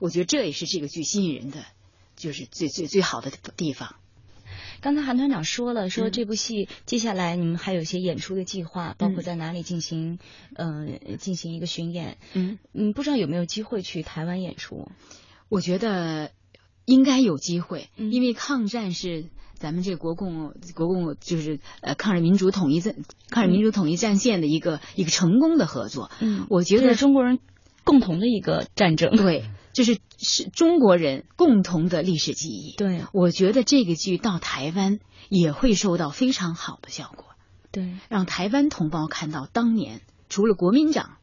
我觉得这也是这个剧吸引人的，就是最最最好的地方。刚才韩团长说了，说这部戏接下来你们还有一些演出的计划，包括在哪里进行，呃，进行一个巡演。嗯嗯，不知道有没有机会去台湾演出？我觉得应该有机会，因为抗战是咱们这国共国共就是呃抗日民主统一战抗日民主统一战线的一个一个成功的合作。嗯，我觉得中国人共同的一个战争。对。[laughs] 这是是中国人共同的历史记忆。对，我觉得这个剧到台湾也会收到非常好的效果。对，让台湾同胞看到当年除了国民党，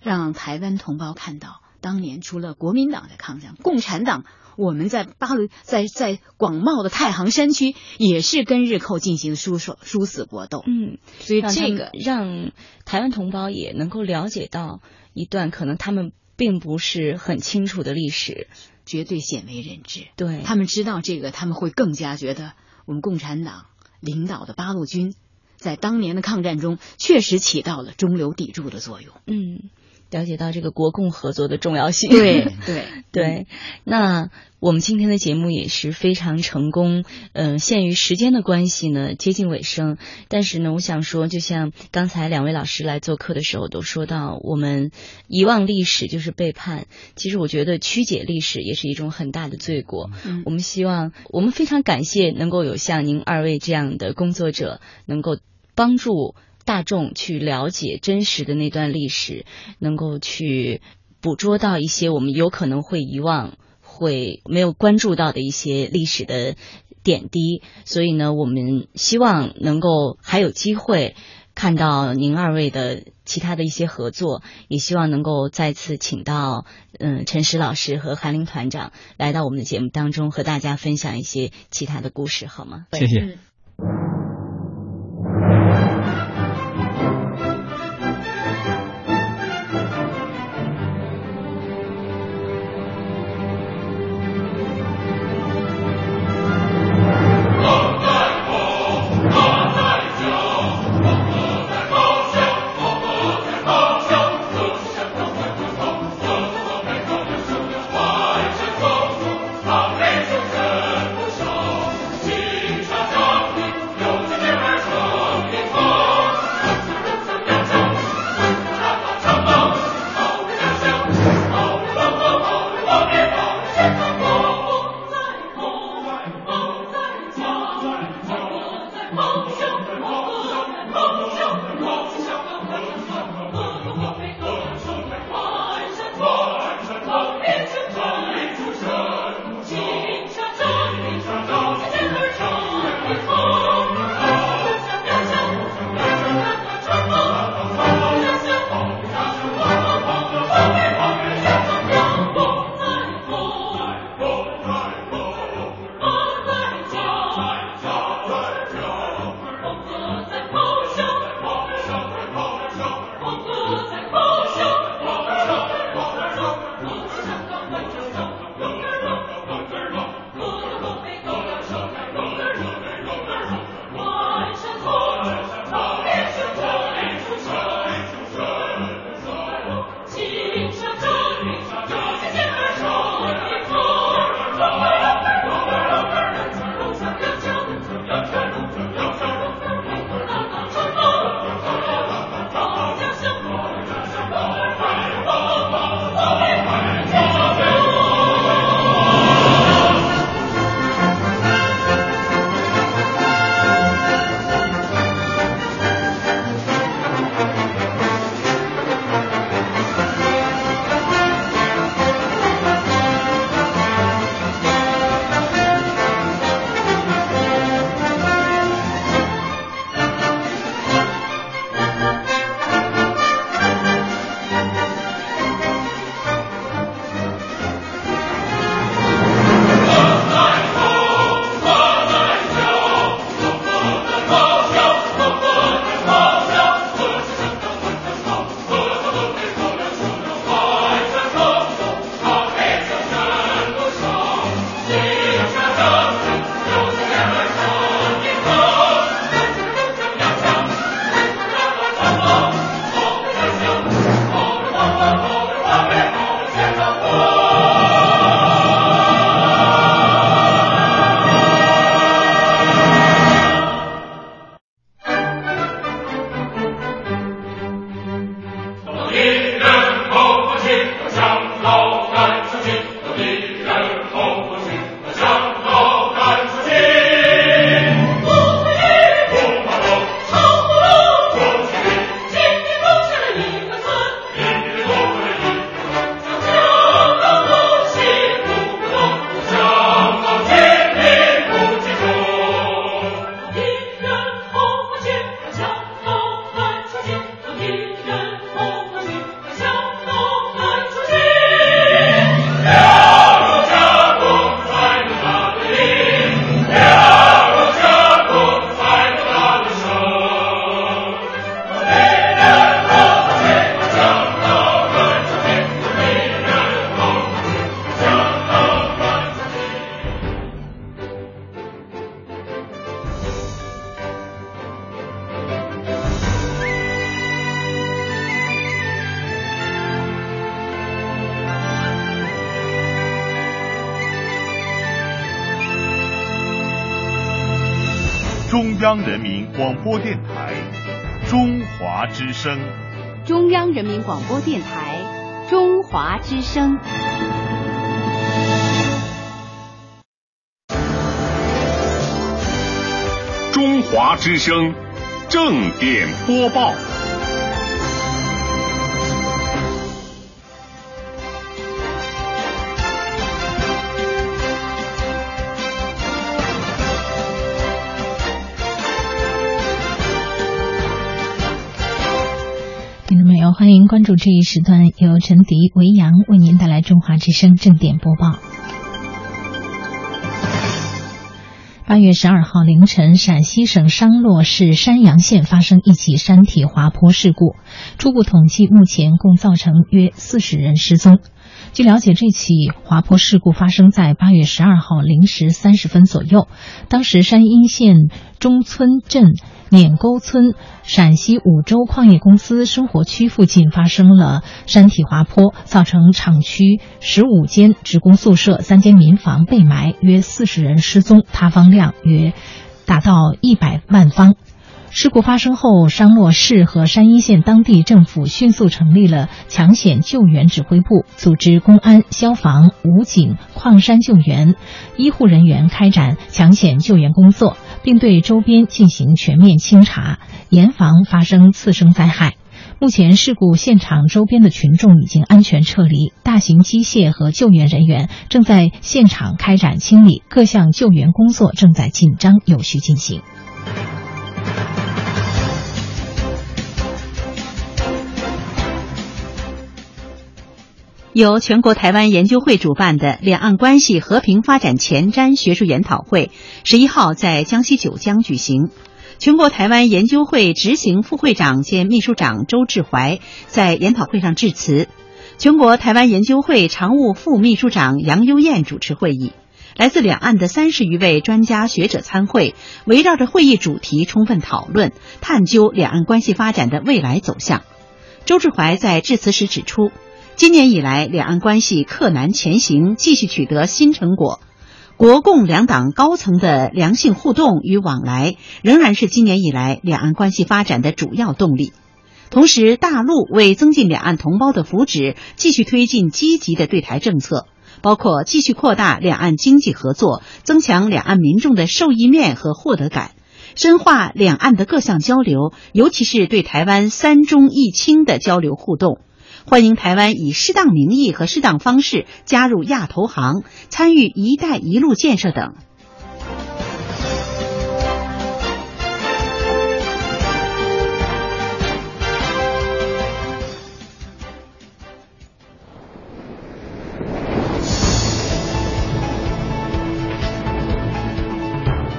让台湾同胞看到当年除了国民党的抗战，共产党我们在八路在在广袤的太行山区也是跟日寇进行殊手殊死搏斗。嗯，所以这个让台湾同胞也能够了解到一段可能他们。并不是很清楚的历史，绝对鲜为人知。对他们知道这个，他们会更加觉得我们共产党领导的八路军在当年的抗战中确实起到了中流砥柱的作用。嗯，了解到这个国共合作的重要性。对 [laughs] 对对，那我们今天的节目也是非常成功。嗯，限于时间的关系呢，接近尾声。但是呢，我想说，就像刚才两位老师来做客的时候都说到，我们遗忘历史就是背叛。其实我觉得曲解历史也是一种很大的罪过。嗯我们希望，我们非常感谢能够有像您二位这样的工作者，能够帮助大众去了解真实的那段历史，能够去捕捉到一些我们有可能会遗忘、会没有关注到的一些历史的点滴。所以呢，我们希望能够还有机会看到您二位的其他的一些合作，也希望能够再次请到嗯陈石老师和韩林团长来到我们的节目当中，和大家分享一些其他的故事，好吗？谢谢。青中央人民广播电台中华之声。中央人民广播电台中华之声。中华之声正点播报。您，关注这一时段由陈迪、维扬为您带来中华之声正点播报。八月十二号凌晨，陕西省商洛市山阳县发生一起山体滑坡事故，初步统计，目前共造成约四十人失踪。据了解，这起滑坡事故发生在八月十二号零时三十分左右，当时山阴县中村镇碾沟村陕西五洲矿业公司生活区附近发生了山体滑坡，造成厂区十五间职工宿舍、三间民房被埋，约四十人失踪，塌方量约达到一百万方。事故发生后，商洛市和山阴县当地政府迅速成立了抢险救援指挥部，组织公安、消防、武警、矿山救援、医护人员开展抢险救援工作，并对周边进行全面清查，严防发生次生灾害。目前，事故现场周边的群众已经安全撤离，大型机械和救援人员正在现场开展清理，各项救援工作正在紧张有序进行。由全国台湾研究会主办的两岸关系和平发展前瞻学术研讨会，十一号在江西九江举行。全国台湾研究会执行副会长兼秘书长周志怀在研讨会上致辞，全国台湾研究会常务副秘书长杨优燕主持会议。来自两岸的三十余位专家学者参会，围绕着会议主题充分讨论，探究两岸关系发展的未来走向。周志怀在致辞时指出。今年以来，两岸关系克难前行，继续取得新成果。国共两党高层的良性互动与往来，仍然是今年以来两岸关系发展的主要动力。同时，大陆为增进两岸同胞的福祉，继续推进积极的对台政策，包括继续扩大两岸经济合作，增强两岸民众的受益面和获得感，深化两岸的各项交流，尤其是对台湾“三中一轻”的交流互动。欢迎台湾以适当名义和适当方式加入亚投行，参与“一带一路”建设等。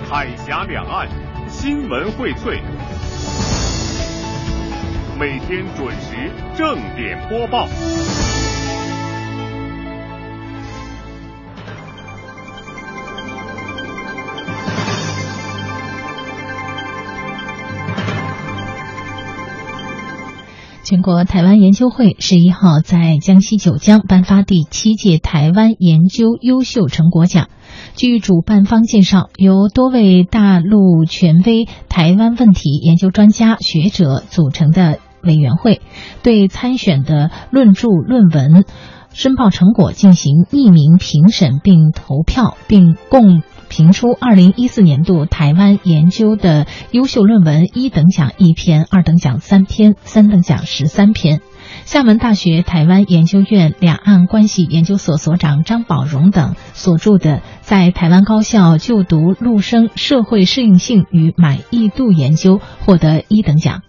海峡两岸新闻荟萃。每天准时正点播报。全国台湾研究会十一号在江西九江颁发第七届台湾研究优秀成果奖。据主办方介绍，由多位大陆权威台湾问题研究专家学者组成的。委员会对参选的论著论文申报成果进行匿名评审并投票，并共评出二零一四年度台湾研究的优秀论文一等奖一篇，二等奖三篇，三等奖十三篇。厦门大学台湾研究院两岸关系研究所所长张宝荣等所著的《在台湾高校就读陆生社会适应性与满意度研究》获得一等奖。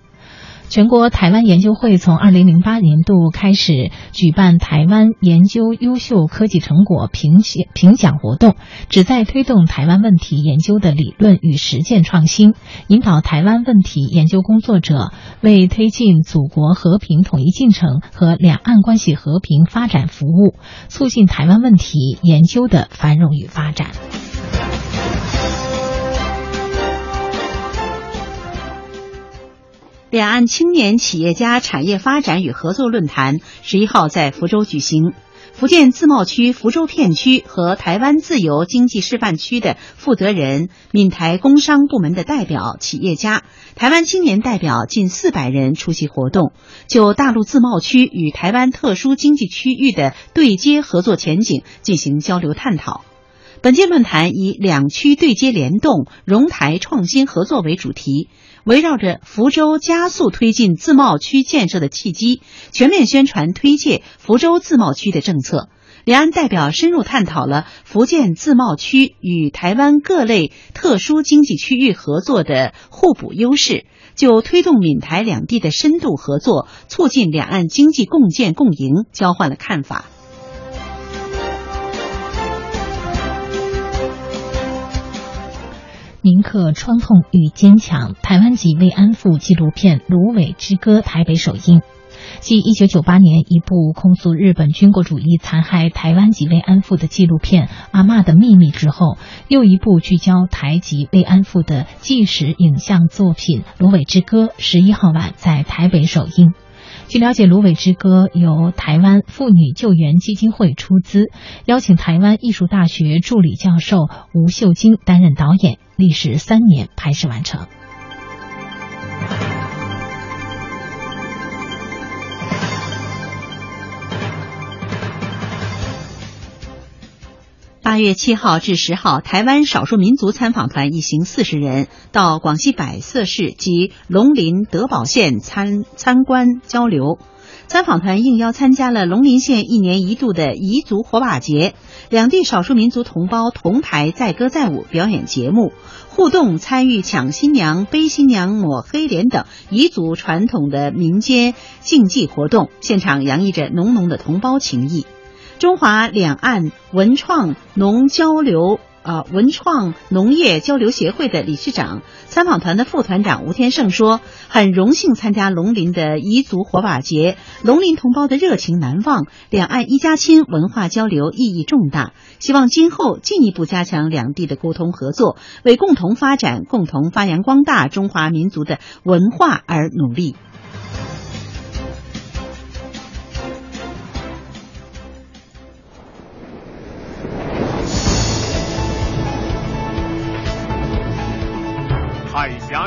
全国台湾研究会从二零零八年度开始举办台湾研究优秀科技成果评评奖活动，旨在推动台湾问题研究的理论与实践创新，引导台湾问题研究工作者为推进祖国和平统一进程和两岸关系和平发展服务，促进台湾问题研究的繁荣与发展。两岸青年企业家产业发展与合作论坛十一号在福州举行。福建自贸区福州片区和台湾自由经济示范区的负责人、闽台工商部门的代表、企业家、台湾青年代表近四百人出席活动，就大陆自贸区与台湾特殊经济区域的对接合作前景进行交流探讨。本届论坛以“两区对接联动，融台创新合作”为主题。围绕着福州加速推进自贸区建设的契机，全面宣传推介福州自贸区的政策。两岸代表深入探讨了福建自贸区与台湾各类特殊经济区域合作的互补优势，就推动闽台两地的深度合作、促进两岸经济共建共赢交换了看法。铭刻创痛与坚强，台湾籍慰安妇纪录片《芦苇之歌》台北首映。继一九九八年一部控诉日本军国主义残害台湾籍慰安妇的纪录片《阿嬷的秘密》之后，又一部聚焦台籍慰安妇的纪实影像作品《芦苇之歌》十一号晚在台北首映。据了解，《芦苇之歌》由台湾妇女救援基金会出资，邀请台湾艺术大学助理教授吴秀晶担任导演，历时三年拍摄完成。八月七号至十号，台湾少数民族参访团一行四十人到广西百色市及龙林德保县参参观交流。参访团应邀参加了龙林县一年一度的彝族火把节，两地少数民族同胞同台载歌载舞表演节目，互动参与抢新娘、背新娘、抹黑脸等彝族传统的民间竞技活动，现场洋溢着浓浓的同胞情谊。中华两岸文创农交流啊文创农业交流协会的理事长、参访团的副团长吴天胜说：“很荣幸参加龙林的彝族火把节，龙林同胞的热情难忘，两岸一家亲，文化交流意义重大。希望今后进一步加强两地的沟通合作，为共同发展、共同发扬光大中华民族的文化而努力。”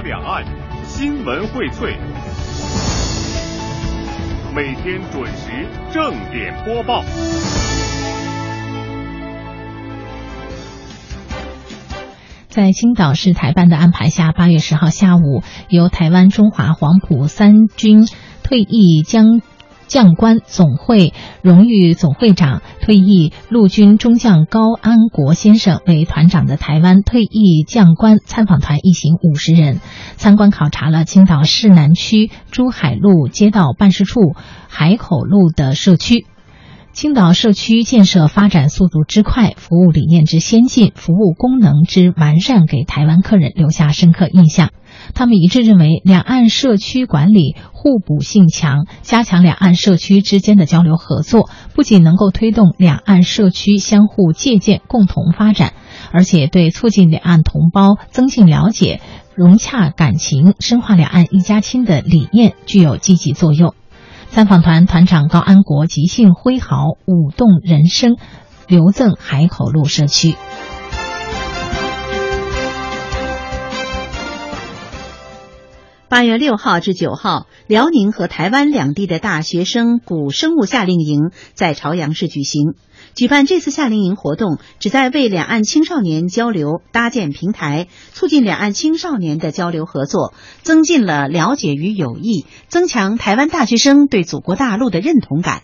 两岸新闻荟萃，每天准时正点播报。在青岛市台办的安排下，八月十号下午，由台湾中华黄埔三军退役将。将官总会荣誉总会长、退役陆军中将高安国先生为团长的台湾退役将官参访团一行五十人，参观考察了青岛市南区珠海路街道办事处海口路的社区。青岛社区建设发展速度之快，服务理念之先进，服务功能之完善，给台湾客人留下深刻印象。他们一致认为，两岸社区管理互补性强，加强两岸社区之间的交流合作，不仅能够推动两岸社区相互借鉴、共同发展，而且对促进两岸同胞增进了解、融洽感情、深化两岸一家亲的理念具有积极作用。参访团团长高安国即兴挥毫，舞动人生，留赠海口路社区。八月六号至九号，辽宁和台湾两地的大学生古生物夏令营在朝阳市举行。举办这次夏令营活动，旨在为两岸青少年交流搭建平台，促进两岸青少年的交流合作，增进了了解与友谊，增强台湾大学生对祖国大陆的认同感。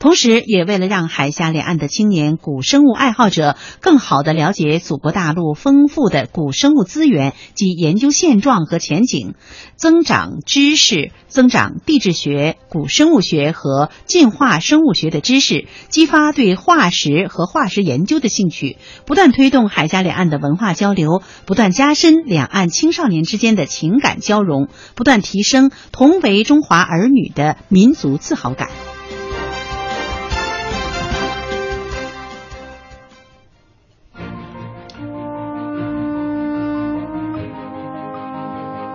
同时，也为了让海峡两岸的青年古生物爱好者更好地了解祖国大陆丰富的古生物资源及研究现状和前景，增长知识、增长地质学、古生物学和进化生物学的知识，激发对化石和化石研究的兴趣，不断推动海峡两岸的文化交流，不断加深两岸青少年之间的情感交融，不断提升同为中华儿女的民族自豪感。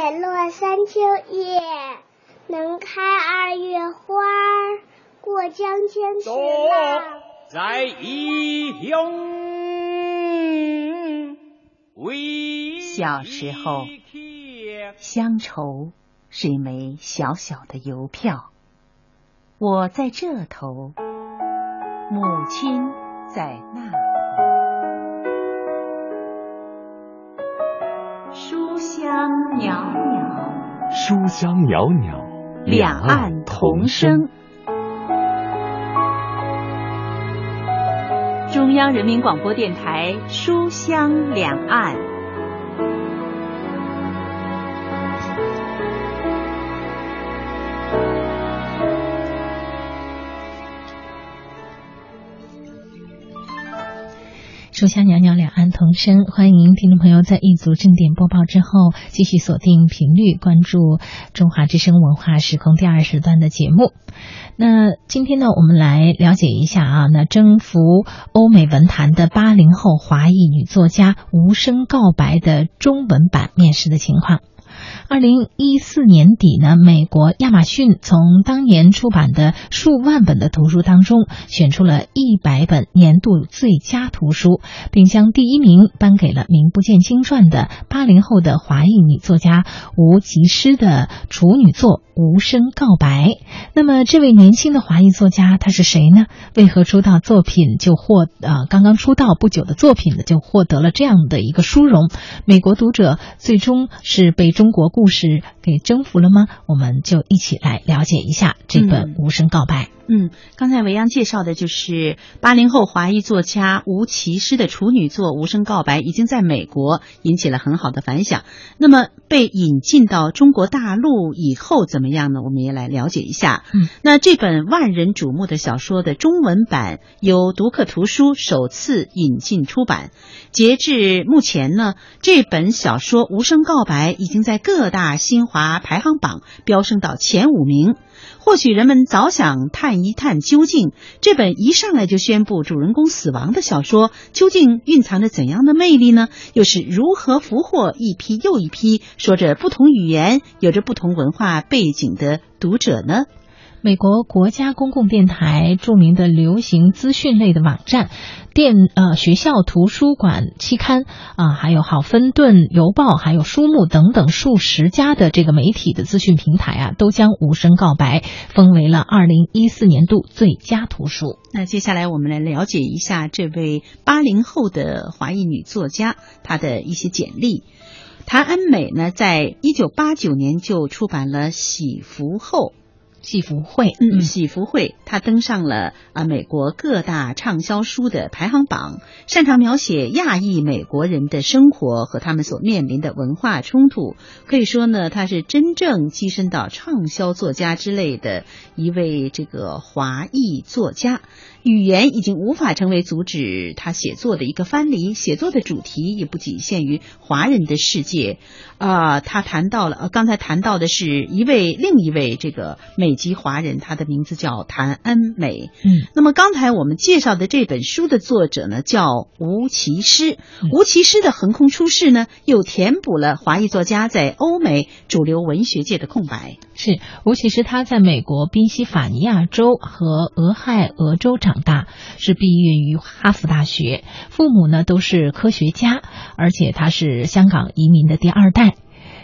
解落三秋叶，能开二月花。过江千尺浪，在异乡为小时候，乡愁是一枚小小的邮票。我在这头，母亲在那书香袅袅，书香袅袅，两岸同声。中央人民广播电台《书香两岸》。书香袅袅，两岸同声。欢迎听众朋友在一组正点播报之后，继续锁定频率，关注中华之声文化时空第二时段的节目。那今天呢，我们来了解一下啊，那征服欧美文坛的八零后华裔女作家《无声告白》的中文版面试的情况。二零一四年底呢，美国亚马逊从当年出版的数万本的图书当中选出了一百本年度最佳图书，并将第一名颁给了名不见经传的八零后的华裔女作家吴其诗的处女作《无声告白》。那么，这位年轻的华裔作家她是谁呢？为何出道作品就获呃刚刚出道不久的作品呢就获得了这样的一个殊荣？美国读者最终是被中中国故事给征服了吗？我们就一起来了解一下这本《无声告白》。嗯，刚才维扬介绍的就是八零后华裔作家吴奇诗的处女作《无声告白》，已经在美国引起了很好的反响。那么被引进到中国大陆以后怎么样呢？我们也来了解一下。嗯，那这本万人瞩目的小说的中文版由读客图书首次引进出版。截至目前呢，这本小说《无声告白》已经在各大新华把排行榜飙升到前五名。或许人们早想探一探究竟，这本一上来就宣布主人公死亡的小说，究竟蕴藏着怎样的魅力呢？又是如何俘获一批又一批说着不同语言、有着不同文化背景的读者呢？美国国家公共电台著名的流行资讯类的网站。电呃学校图书馆期刊啊，还有好芬顿邮报，还有书目等等数十家的这个媒体的资讯平台啊，都将《无声告白》封为了二零一四年度最佳图书。那接下来我们来了解一下这位八零后的华裔女作家她的一些简历。谭恩美呢，在一九八九年就出版了《喜福后》。喜福会，嗯，喜福会，他登上了啊美国各大畅销书的排行榜。擅长描写亚裔美国人的生活和他们所面临的文化冲突，可以说呢，他是真正跻身到畅销作家之类的一位这个华裔作家。语言已经无法成为阻止他写作的一个藩篱，写作的主题也不仅限于华人的世界。啊，他谈到了，呃，刚才谈到的是一位另一位这个美籍华人，他的名字叫谭恩美。嗯，那么刚才我们介绍的这本书的作者呢，叫吴奇诗。吴奇诗的横空出世呢，又填补了华裔作家在欧美主流文学界的空白。是吴奇诗，他在美国宾夕法尼亚州和俄亥俄州长长大，是毕业于哈佛大学，父母呢都是科学家，而且他是香港移民的第二代。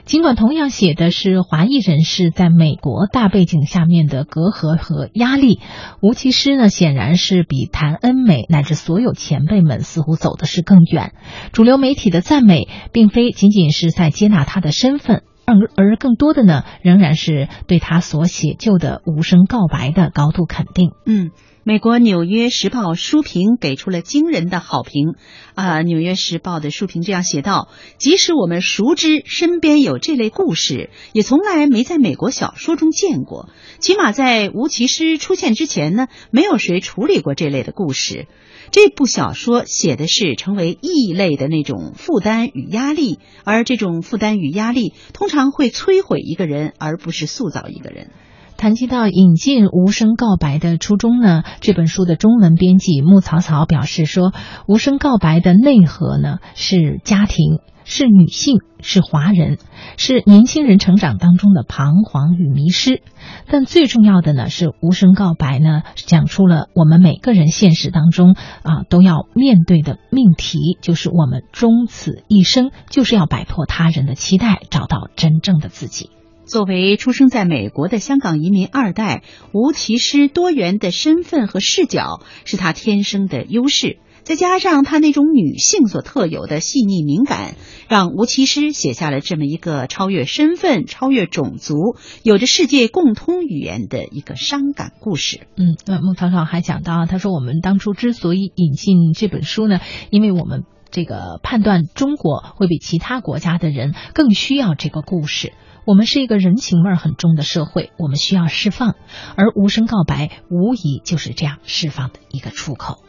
尽管同样写的是华裔人士在美国大背景下面的隔阂和压力，吴其诗呢显然是比谭恩美乃至所有前辈们似乎走的是更远。主流媒体的赞美，并非仅仅是在接纳他的身份。而而更多的呢，仍然是对他所写就的《无声告白》的高度肯定。嗯。美国《纽约时报》书评给出了惊人的好评，啊，《纽约时报》的书评这样写道：即使我们熟知身边有这类故事，也从来没在美国小说中见过。起码在吴奇诗出现之前呢，没有谁处理过这类的故事。这部小说写的是成为异类的那种负担与压力，而这种负担与压力通常会摧毁一个人，而不是塑造一个人。谈及到引进《无声告白》的初衷呢，这本书的中文编辑木草草表示说，《无声告白》的内核呢是家庭，是女性，是华人，是年轻人成长当中的彷徨与迷失。但最重要的呢是，《无声告白》呢讲出了我们每个人现实当中啊都要面对的命题，就是我们终此一生就是要摆脱他人的期待，找到真正的自己。作为出生在美国的香港移民二代，吴奇诗多元的身份和视角是他天生的优势，再加上他那种女性所特有的细腻敏感，让吴奇诗写下了这么一个超越身份、超越种族、有着世界共通语言的一个伤感故事。嗯，那木草草还讲到，他说我们当初之所以引进这本书呢，因为我们这个判断中国会比其他国家的人更需要这个故事。我们是一个人情味很重的社会，我们需要释放，而无声告白无疑就是这样释放的一个出口。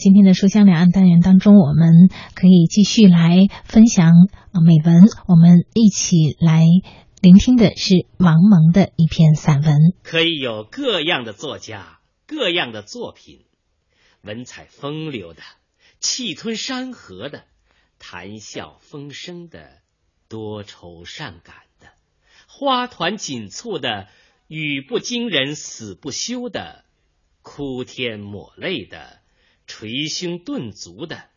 今天的书香两岸单元当中，我们可以继续来分享美文。我们一起来聆听的是王蒙的一篇散文。可以有各样的作家，各样的作品，文采风流的，气吞山河的，谈笑风生的，多愁善感的，花团锦簇的，语不惊人死不休的。哭天抹泪的，捶胸顿足的，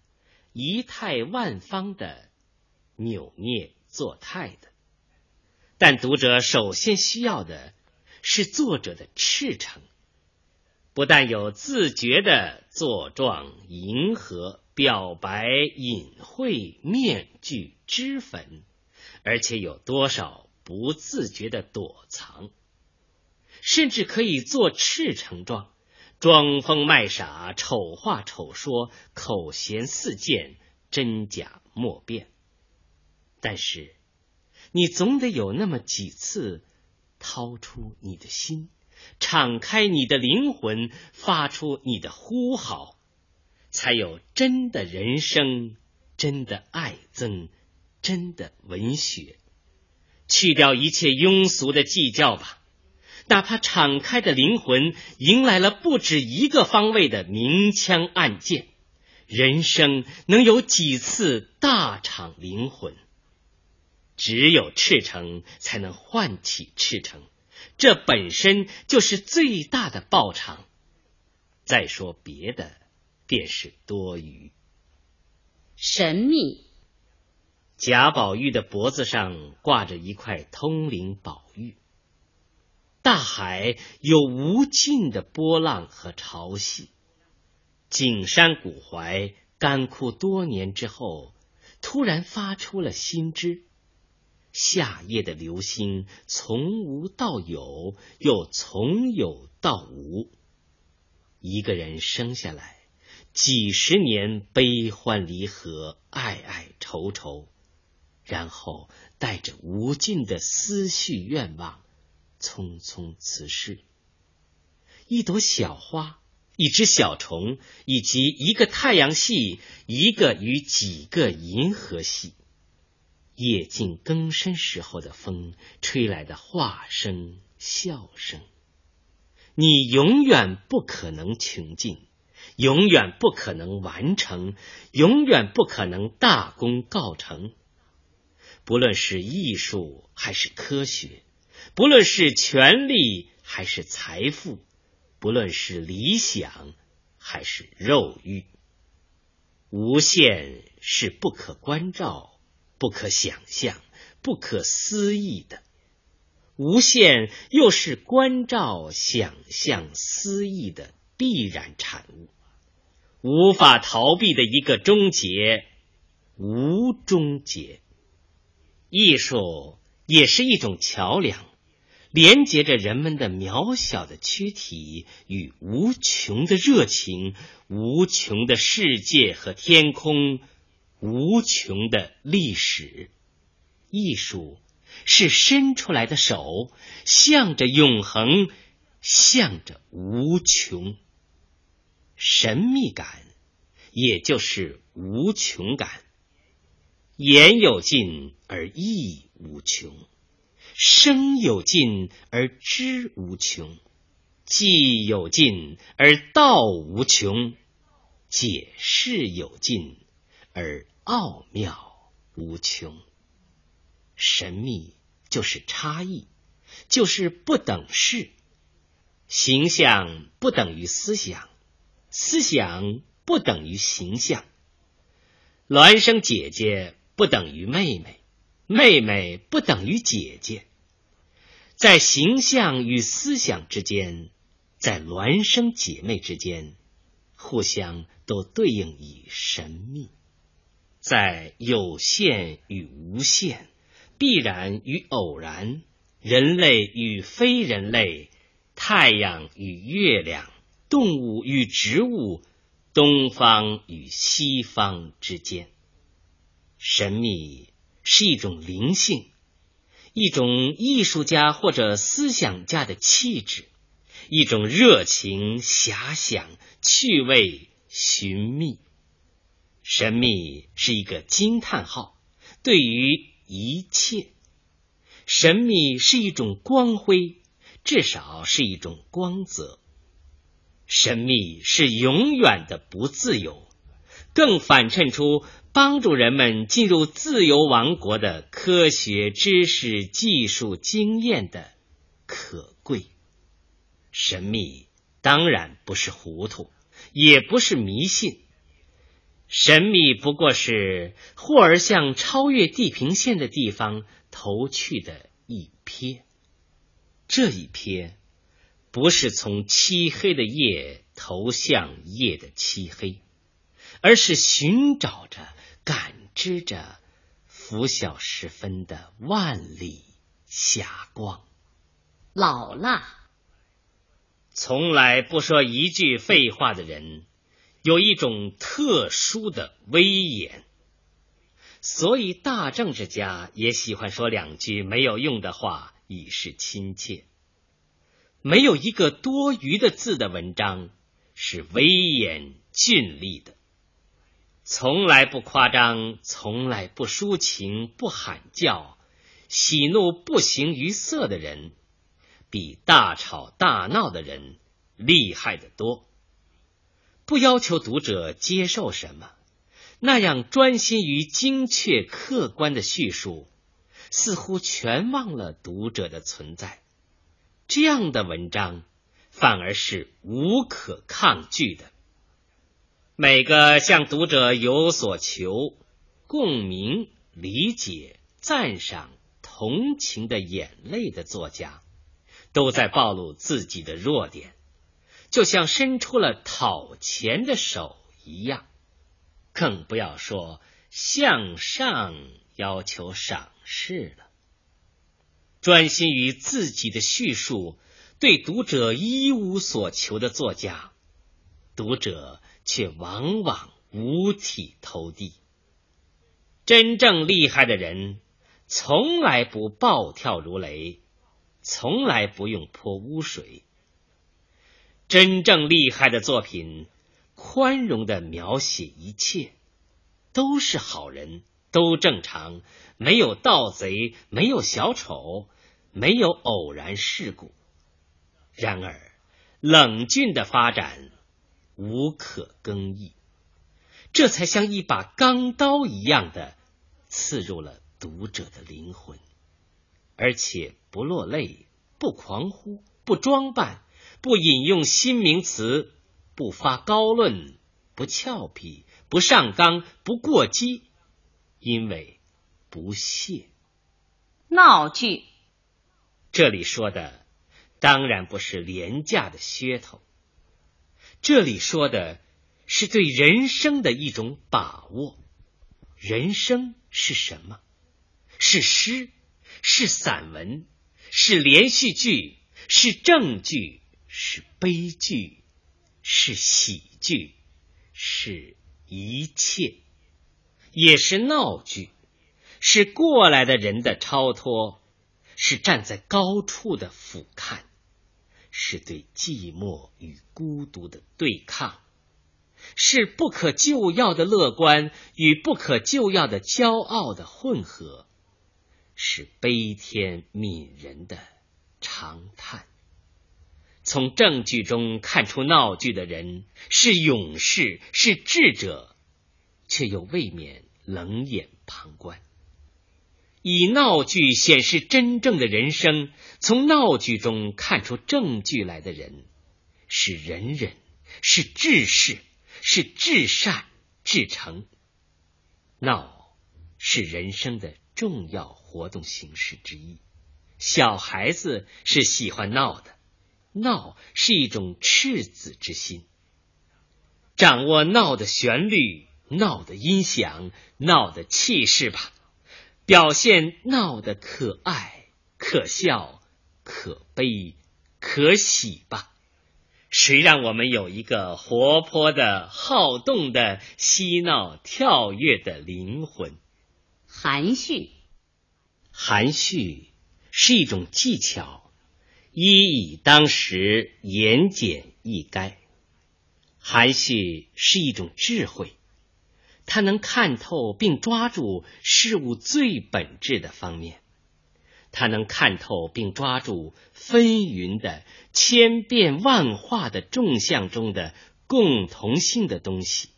仪态万方的，扭捏作态的。但读者首先需要的是作者的赤诚，不但有自觉的作状、迎合、表白、隐晦、面具、脂粉，而且有多少不自觉的躲藏，甚至可以做赤诚状。装疯卖傻，丑话丑说，口嫌四溅，真假莫辨。但是，你总得有那么几次，掏出你的心，敞开你的灵魂，发出你的呼号，才有真的人生，真的爱憎，真的文学。去掉一切庸俗的计较吧。哪怕敞开的灵魂迎来了不止一个方位的明枪暗箭，人生能有几次大敞灵魂？只有赤诚才能唤起赤诚，这本身就是最大的报偿。再说别的，便是多余。神秘，贾宝玉的脖子上挂着一块通灵宝玉。大海有无尽的波浪和潮汐，景山古槐干枯多年之后，突然发出了新枝。夏夜的流星从无到有，又从有到无。一个人生下来，几十年悲欢离合，爱爱愁愁，然后带着无尽的思绪愿望。匆匆辞世，一朵小花，一只小虫，以及一个太阳系，一个与几个银河系。夜静更深时候的风，吹来的话声、笑声。你永远不可能穷尽，永远不可能完成，永远不可能大功告成。不论是艺术还是科学。不论是权力还是财富，不论是理想还是肉欲，无限是不可关照、不可想象、不可思议的；无限又是关照、想象、思议的必然产物，无法逃避的一个终结——无终结。艺术也是一种桥梁。连接着人们的渺小的躯体与无穷的热情、无穷的世界和天空、无穷的历史。艺术是伸出来的手，向着永恒，向着无穷。神秘感，也就是无穷感。言有尽而意无穷。生有尽而知无穷，既有尽而道无穷，解释有尽而奥妙无穷。神秘就是差异，就是不等式。形象不等于思想，思想不等于形象。孪生姐姐不等于妹妹。妹妹不等于姐姐，在形象与思想之间，在孪生姐妹之间，互相都对应以神秘，在有限与无限、必然与偶然、人类与非人类、太阳与月亮、动物与植物、东方与西方之间，神秘。是一种灵性，一种艺术家或者思想家的气质，一种热情、遐想、趣味、寻觅。神秘是一个惊叹号，对于一切。神秘是一种光辉，至少是一种光泽。神秘是永远的不自由，更反衬出。帮助人们进入自由王国的科学知识、技术经验的可贵。神秘当然不是糊涂，也不是迷信。神秘不过是忽而向超越地平线的地方投去的一瞥。这一瞥，不是从漆黑的夜投向夜的漆黑，而是寻找着。感知着拂晓时分的万里霞光，老了从来不说一句废话的人，有一种特殊的威严，所以大政治家也喜欢说两句没有用的话以示亲切。没有一个多余的字的文章是威严峻丽的。从来不夸张，从来不抒情，不喊叫，喜怒不形于色的人，比大吵大闹的人厉害得多。不要求读者接受什么，那样专心于精确客观的叙述，似乎全忘了读者的存在。这样的文章反而是无可抗拒的。每个向读者有所求、共鸣、理解、赞赏、同情的眼泪的作家，都在暴露自己的弱点，就像伸出了讨钱的手一样。更不要说向上要求赏识了。专心于自己的叙述，对读者一无所求的作家，读者。却往往五体投地。真正厉害的人，从来不暴跳如雷，从来不用泼污水。真正厉害的作品，宽容的描写一切，都是好人，都正常，没有盗贼，没有小丑，没有偶然事故。然而，冷峻的发展。无可更易，这才像一把钢刀一样的刺入了读者的灵魂，而且不落泪，不狂呼，不装扮，不引用新名词，不发高论，不俏皮，不上纲，不过激，因为不屑。闹剧，这里说的当然不是廉价的噱头。这里说的是对人生的一种把握。人生是什么？是诗，是散文，是连续剧，是正剧，是悲剧，是喜剧，是一切，也是闹剧，是过来的人的超脱，是站在高处的俯瞰。是对寂寞与孤独的对抗，是不可救药的乐观与不可救药的骄傲的混合，是悲天悯人的长叹。从正剧中看出闹剧的人是勇士，是智者，却又未免冷眼旁观。以闹剧显示真正的人生，从闹剧中看出正剧来的人，是仁人，是志士，是至善至诚。闹是人生的重要。活动形式之一。小孩子是喜欢闹的，闹是一种赤子之心。掌握闹的旋律、闹的音响、闹的气势吧，表现闹的可爱、可笑、可悲、可喜吧。谁让我们有一个活泼的、好动的、嬉闹跳跃的灵魂？含蓄，含蓄是一种技巧，一以当时，言简意赅。含蓄是一种智慧，他能看透并抓住事物最本质的方面，他能看透并抓住纷纭的、千变万化的众相中的共同性的东西。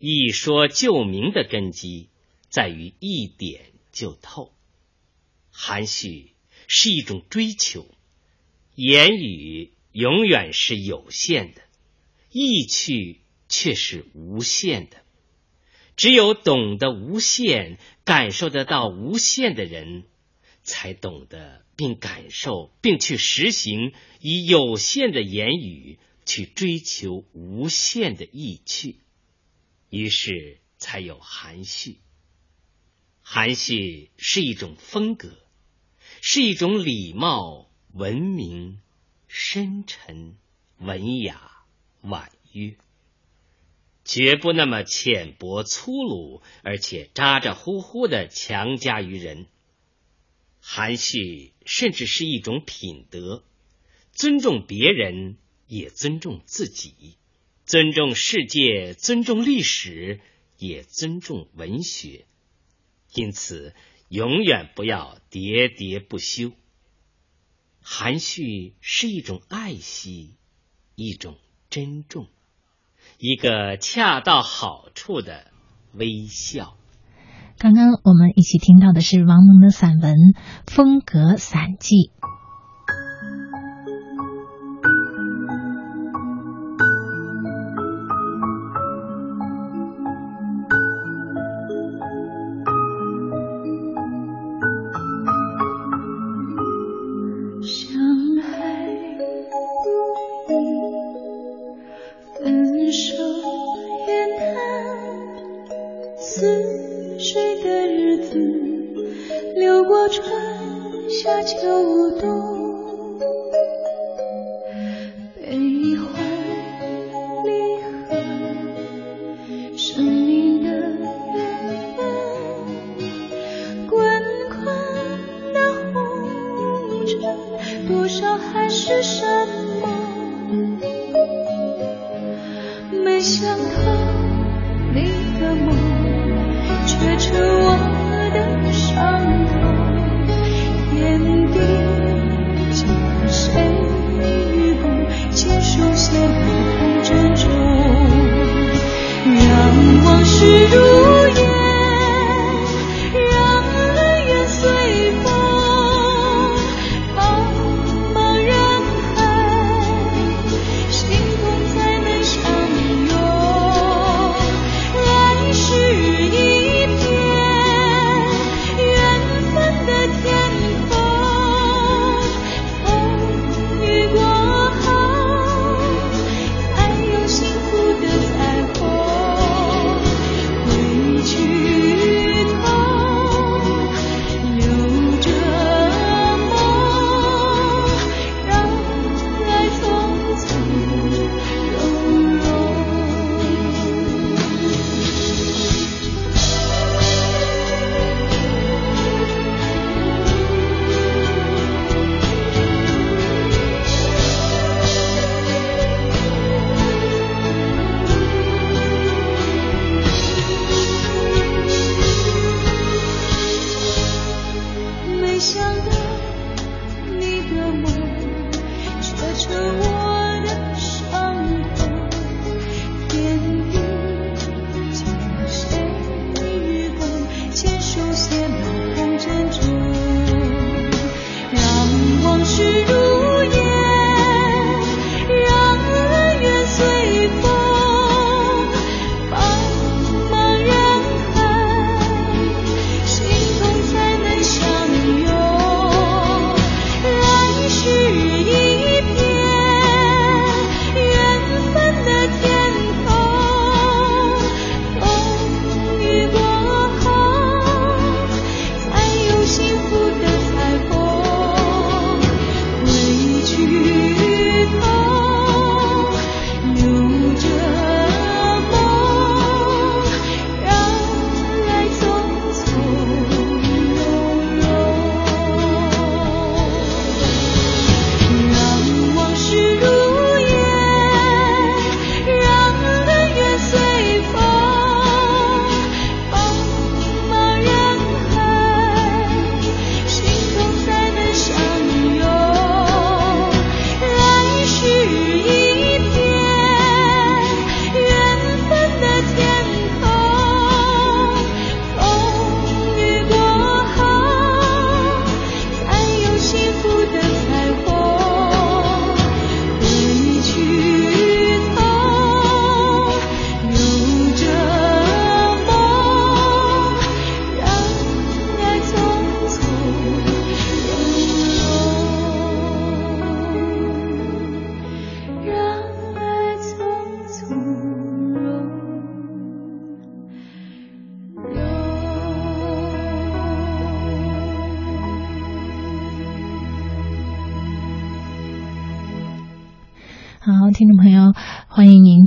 一说就明的根基在于一点就透。含蓄是一种追求，言语永远是有限的。意趣却是无限的，只有懂得无限、感受得到无限的人，才懂得并感受并去实行，以有限的言语去追求无限的意趣，于是才有含蓄。含蓄是一种风格，是一种礼貌、文明、深沉、文雅。婉约，绝不那么浅薄粗鲁，而且咋咋呼呼的强加于人。含蓄甚至是一种品德，尊重别人，也尊重自己；尊重世界，尊重历史，也尊重文学。因此，永远不要喋喋不休。含蓄是一种爱惜，一种。珍重，一个恰到好处的微笑。刚刚我们一起听到的是王蒙的散文《风格散记》。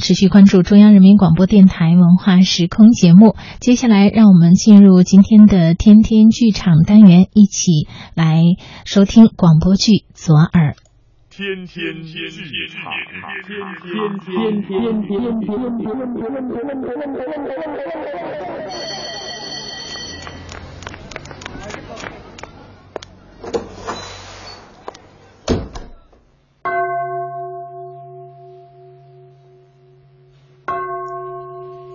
持续关注中央人民广播电台文化时空节目。接下来，让我们进入今天的天天剧场单元，一起来收听广播剧《左耳》。天天剧场，天天天天天天天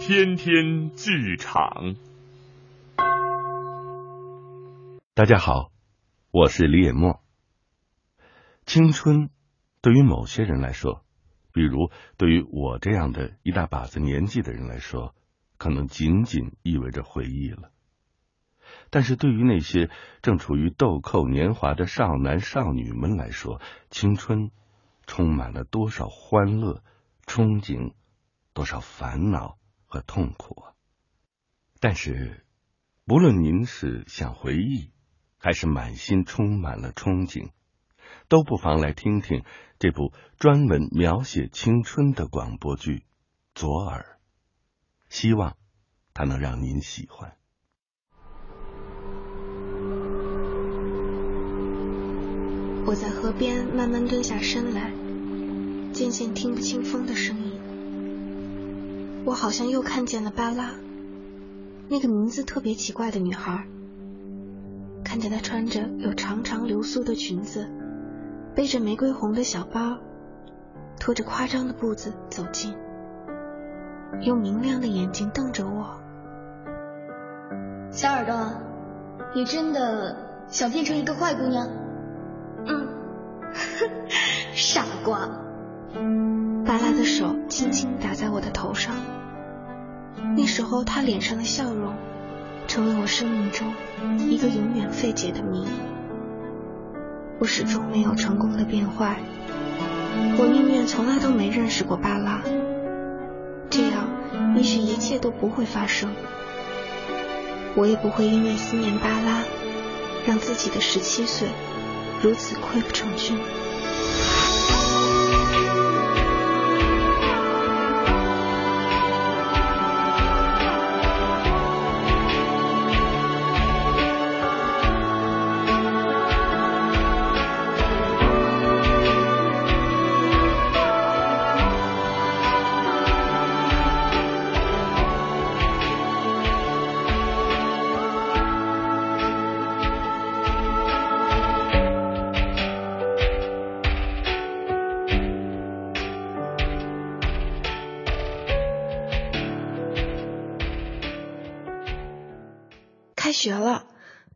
天天剧场，大家好，我是李野墨。青春对于某些人来说，比如对于我这样的一大把子年纪的人来说，可能仅仅意味着回忆了。但是对于那些正处于豆蔻年华的少男少女们来说，青春充满了多少欢乐、憧憬，多少烦恼。和痛苦啊！但是，不论您是想回忆，还是满心充满了憧憬，都不妨来听听这部专门描写青春的广播剧《左耳》，希望它能让您喜欢。我在河边慢慢蹲下身来，渐渐听不清风的声音。我好像又看见了巴拉，那个名字特别奇怪的女孩。看见她穿着有长长流苏的裙子，背着玫瑰红的小包，拖着夸张的步子走近，用明亮的眼睛瞪着我。小耳朵，你真的想变成一个坏姑娘？嗯，[laughs] 傻瓜。巴拉的手轻轻打在我的头上。那时候，他脸上的笑容，成为我生命中一个永远费解的谜。我始终没有成功的变坏，我宁愿从来都没认识过巴拉，这样也许一切都不会发生。我也不会因为思念巴拉，让自己的十七岁如此溃不成军。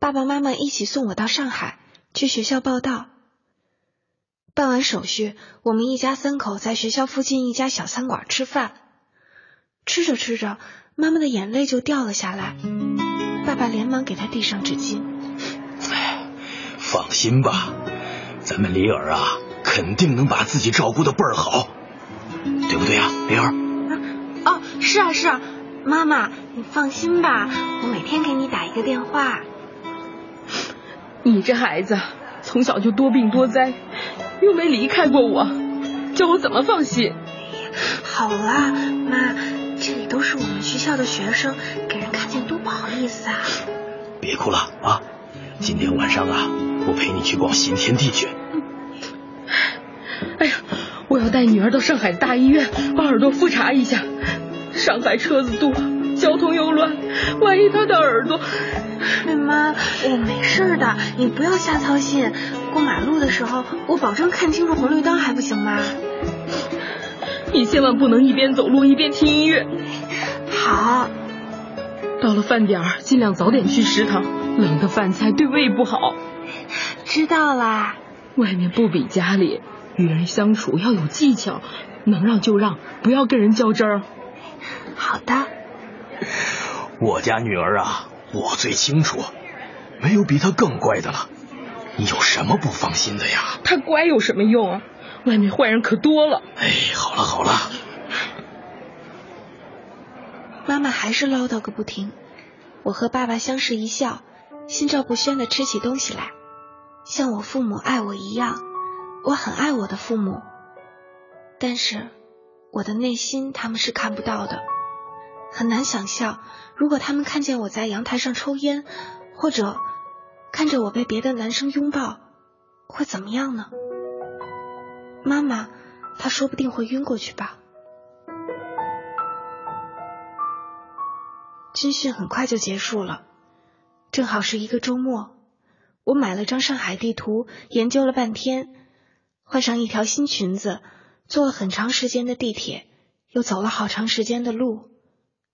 爸爸妈妈一起送我到上海去学校报道。办完手续，我们一家三口在学校附近一家小餐馆吃饭。吃着吃着，妈妈的眼泪就掉了下来。爸爸连忙给她递上纸巾。放心吧，咱们李儿啊，肯定能把自己照顾的倍儿好，对不对啊，李儿？哦，是啊，是啊。妈妈，你放心吧，我每天给你打一个电话。你这孩子从小就多病多灾，又没离开过我，叫我怎么放心？好啦，妈，这里都是我们学校的学生，给人看见多不好意思啊！别哭了啊，今天晚上啊，我陪你去逛新天地去。哎呀，我要带女儿到上海大医院把耳朵复查一下。上海车子多，交通又乱，万一他的耳朵……妈，我没事的，你不要瞎操心。过马路的时候，我保证看清楚红绿灯，还不行吗？你千万不能一边走路一边听音乐。好。到了饭点儿，尽量早点去食堂，冷的饭菜对胃不好。知道啦。外面不比家里，与人相处要有技巧，能让就让，不要跟人较真儿。好的，[laughs] 我家女儿啊，我最清楚，没有比她更乖的了。你有什么不放心的呀？她乖有什么用啊？外面坏人可多了。哎，好了好了。妈妈还是唠叨个不停。我和爸爸相视一笑，心照不宣的吃起东西来，像我父母爱我一样，我很爱我的父母。但是我的内心他们是看不到的，很难想象，如果他们看见我在阳台上抽烟，或者看着我被别的男生拥抱，会怎么样呢？妈妈，她说不定会晕过去吧。军训很快就结束了，正好是一个周末。我买了张上海地图，研究了半天，换上一条新裙子，坐了很长时间的地铁，又走了好长时间的路，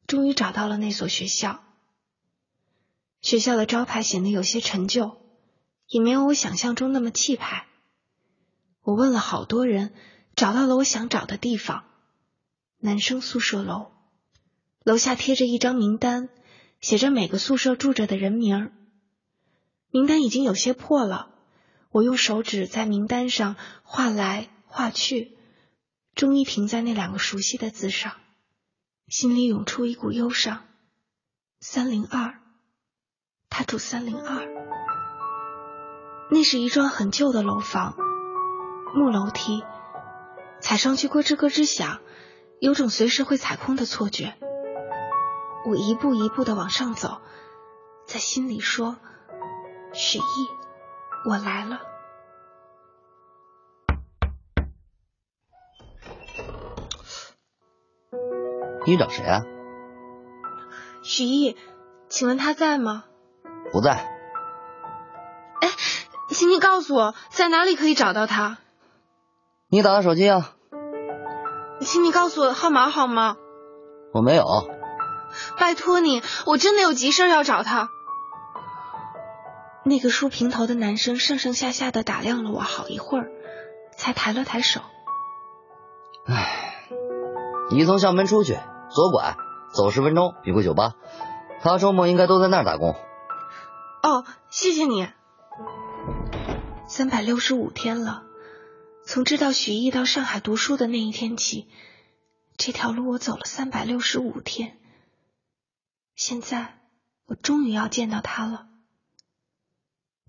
终于找到了那所学校。学校的招牌显得有些陈旧，也没有我想象中那么气派。我问了好多人，找到了我想找的地方——男生宿舍楼。楼下贴着一张名单，写着每个宿舍住着的人名儿。名单已经有些破了，我用手指在名单上画来画去，终于停在那两个熟悉的字上，心里涌出一股忧伤。三零二，他住三零二。那是一幢很旧的楼房，木楼梯，踩上去咯吱咯吱响，有种随时会踩空的错觉。我一步一步的往上走，在心里说：“许毅，我来了。”你找谁啊？许毅，请问他在吗？不在。哎，请你告诉我在哪里可以找到他。你打他手机啊？请你告诉我号码好吗？我没有。拜托你，我真的有急事要找他。那个梳平头的男生上上下下的打量了我好一会儿，才抬了抬手。唉，你从校门出去，左拐，走十分钟有个酒吧，他周末应该都在那儿打工。哦，谢谢你。三百六十五天了，从知道许毅到上海读书的那一天起，这条路我走了三百六十五天。现在我终于要见到他了。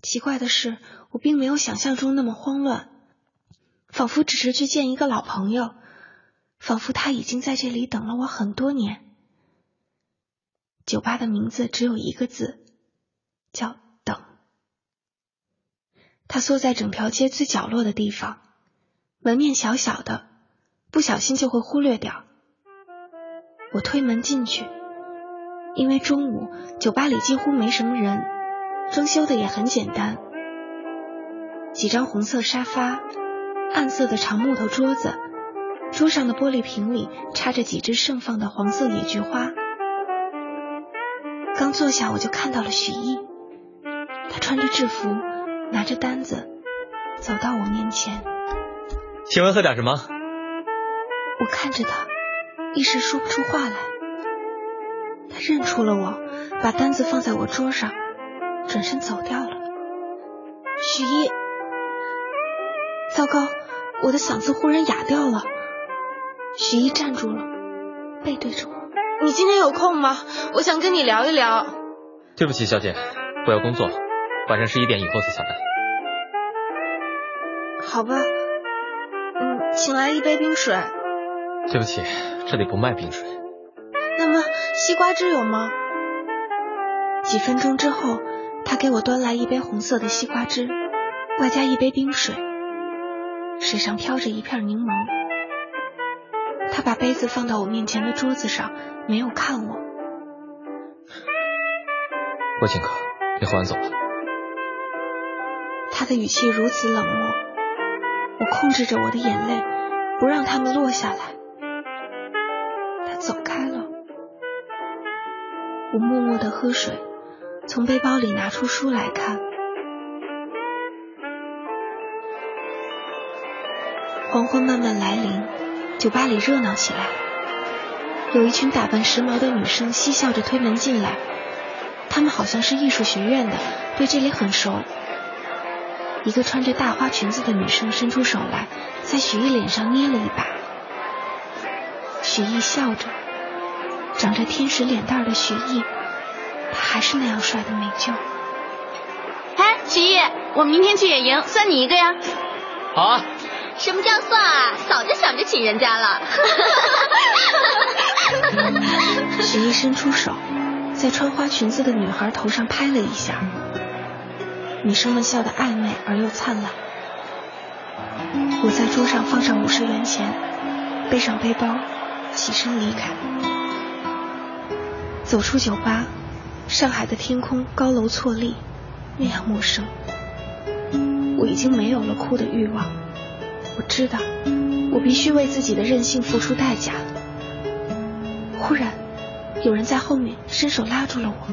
奇怪的是，我并没有想象中那么慌乱，仿佛只是去见一个老朋友，仿佛他已经在这里等了我很多年。酒吧的名字只有一个字，叫“等”。他缩在整条街最角落的地方，门面小小的，不小心就会忽略掉。我推门进去。因为中午酒吧里几乎没什么人，装修的也很简单，几张红色沙发，暗色的长木头桌子，桌上的玻璃瓶里插着几只盛放的黄色野菊花。刚坐下我就看到了许毅，他穿着制服，拿着单子，走到我面前。请问喝点什么？我看着他，一时说不出话来。他认出了我，把单子放在我桌上，转身走掉了。许一，糟糕，我的嗓子忽然哑掉了。许一站住了，背对着我。你今天有空吗？我想跟你聊一聊。对不起，小姐，我要工作，晚上十一点以后才下班。好吧，嗯，请来一杯冰水。对不起，这里不卖冰水。那么。西瓜汁有吗？几分钟之后，他给我端来一杯红色的西瓜汁，外加一杯冰水，水上飘着一片柠檬。他把杯子放到我面前的桌子上，没有看我。我请客，你喝完走吧。他的语气如此冷漠，我控制着我的眼泪，不让他们落下来。他走开了。我默默的喝水，从背包里拿出书来看。黄昏慢慢来临，酒吧里热闹起来。有一群打扮时髦的女生嬉笑着推门进来，她们好像是艺术学院的，对这里很熟。一个穿着大花裙子的女生伸出手来，在许毅脸上捏了一把。许毅笑着。长着天使脸蛋的许毅，他还是那样帅的美旧。哎，许毅，我明天去野营，算你一个呀。好啊，什么叫算啊？早就想着请人家了。[laughs] 许艺伸出手，在穿花裙子的女孩头上拍了一下，女生们笑得暧昧而又灿烂。我在桌上放上五十元钱，背上背包，起身离开。走出酒吧，上海的天空高楼错立，那样陌生。我已经没有了哭的欲望，我知道，我必须为自己的任性付出代价。忽然，有人在后面伸手拉住了我。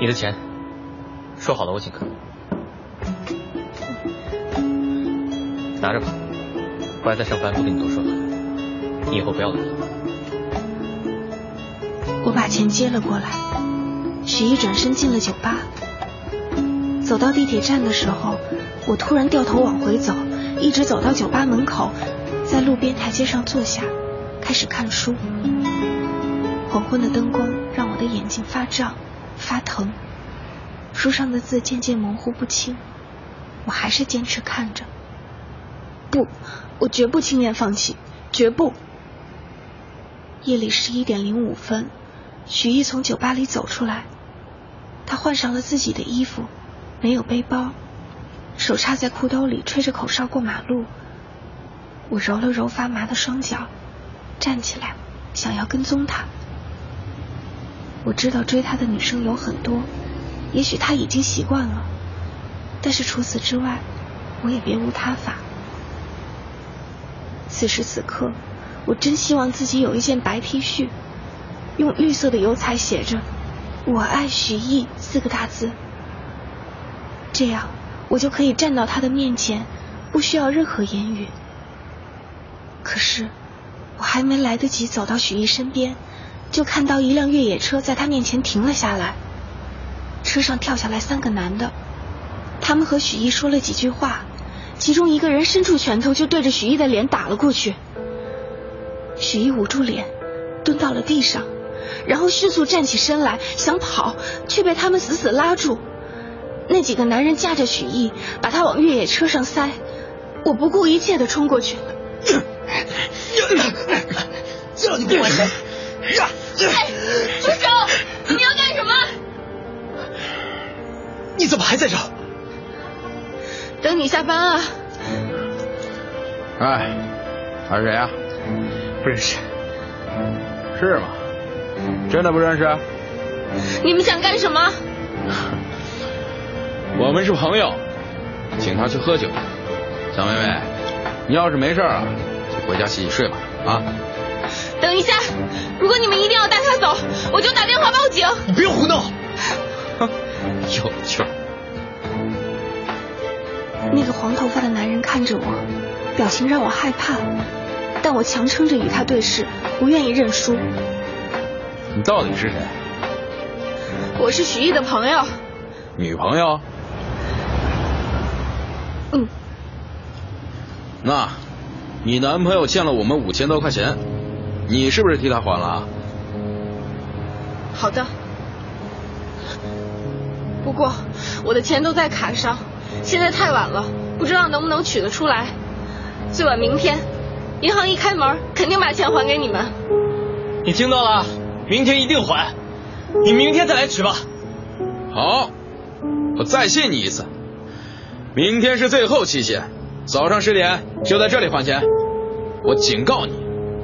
你的钱，说好了我请客，拿着吧。回来再上班不跟你多说了，你以后不要来了。我把钱接了过来，许一转身进了酒吧。走到地铁站的时候，我突然掉头往回走，一直走到酒吧门口，在路边台阶上坐下，开始看书。黄昏的灯光让我的眼睛发胀、发疼，书上的字渐渐模糊不清。我还是坚持看着，不，我绝不轻言放弃，绝不。夜里十一点零五分，许毅从酒吧里走出来，他换上了自己的衣服。没有背包，手插在裤兜里，吹着口哨过马路。我揉了揉发麻的双脚，站起来，想要跟踪他。我知道追他的女生有很多，也许他已经习惯了，但是除此之外，我也别无他法。此时此刻，我真希望自己有一件白 T 恤，用绿色的油彩写着“我爱许艺”四个大字。这样，我就可以站到他的面前，不需要任何言语。可是，我还没来得及走到许毅身边，就看到一辆越野车在他面前停了下来。车上跳下来三个男的，他们和许毅说了几句话，其中一个人伸出拳头就对着许毅的脸打了过去。许毅捂住脸，蹲到了地上，然后迅速站起身来想跑，却被他们死死拉住。那几个男人架着许毅，把他往越野车上塞。我不顾一切的冲过去。叫你不管谁！哎，住手！你要干什么？你怎么还在这？等你下班啊！哎，他是谁啊？不认识。是吗？真的不认识？你们想干什么？我们是朋友，请他去喝酒。小妹妹，你要是没事啊，就回家洗洗睡吧。啊！等一下，如果你们一定要带他走，我就打电话报警。你不要胡闹！哼，有趣。那个黄头发的男人看着我，表情让我害怕，但我强撑着与他对视，不愿意认输。你到底是谁？我是许毅的朋友。女朋友？嗯，那，你男朋友欠了我们五千多块钱，你是不是替他还了？好的，不过我的钱都在卡上，现在太晚了，不知道能不能取得出来。最晚明天，银行一开门，肯定把钱还给你们。你听到了？明天一定还，你明天再来取吧。好，我再信你一次。明天是最后期限，早上十点就在这里还钱。我警告你，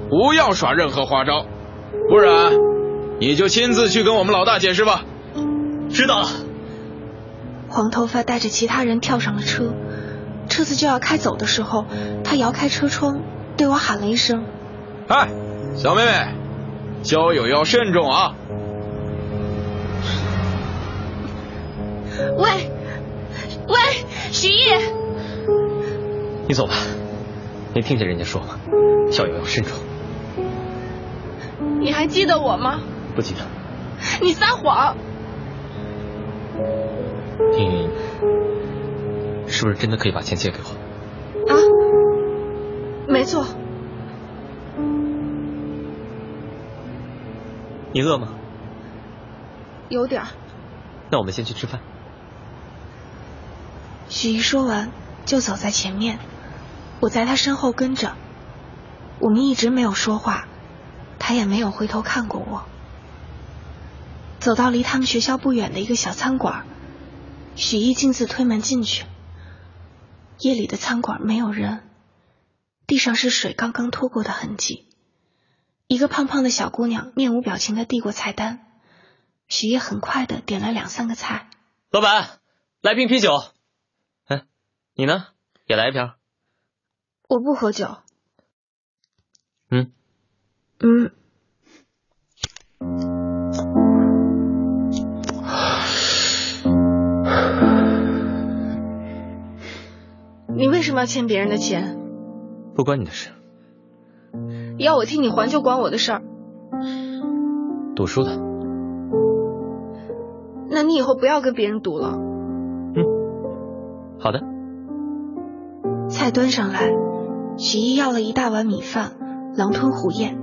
不要耍任何花招，不然你就亲自去跟我们老大解释吧。知道了。黄头发带着其他人跳上了车，车子就要开走的时候，他摇开车窗，对我喊了一声：“哎，小妹妹，交友要慎重啊！”喂。喂，许毅，你走吧。没听见人家说吗？交友要慎重。你还记得我吗？不记得。你撒谎。你是不是真的可以把钱借给我？啊，没错。你饿吗？有点。那我们先去吃饭。许毅说完，就走在前面，我在他身后跟着。我们一直没有说话，他也没有回头看过我。走到离他们学校不远的一个小餐馆，许毅径自推门进去。夜里的餐馆没有人，地上是水刚刚拖过的痕迹。一个胖胖的小姑娘面无表情的递过菜单，许毅很快的点了两三个菜。老板，来瓶啤酒。哎，你呢？也来一瓶。我不喝酒。嗯。嗯。[sighs] 你为什么要欠别人的钱？不关你的事。要我替你还就关我的事儿。赌输的。那你以后不要跟别人赌了。嗯，好的。菜端上来，许毅要了一大碗米饭，狼吞虎咽。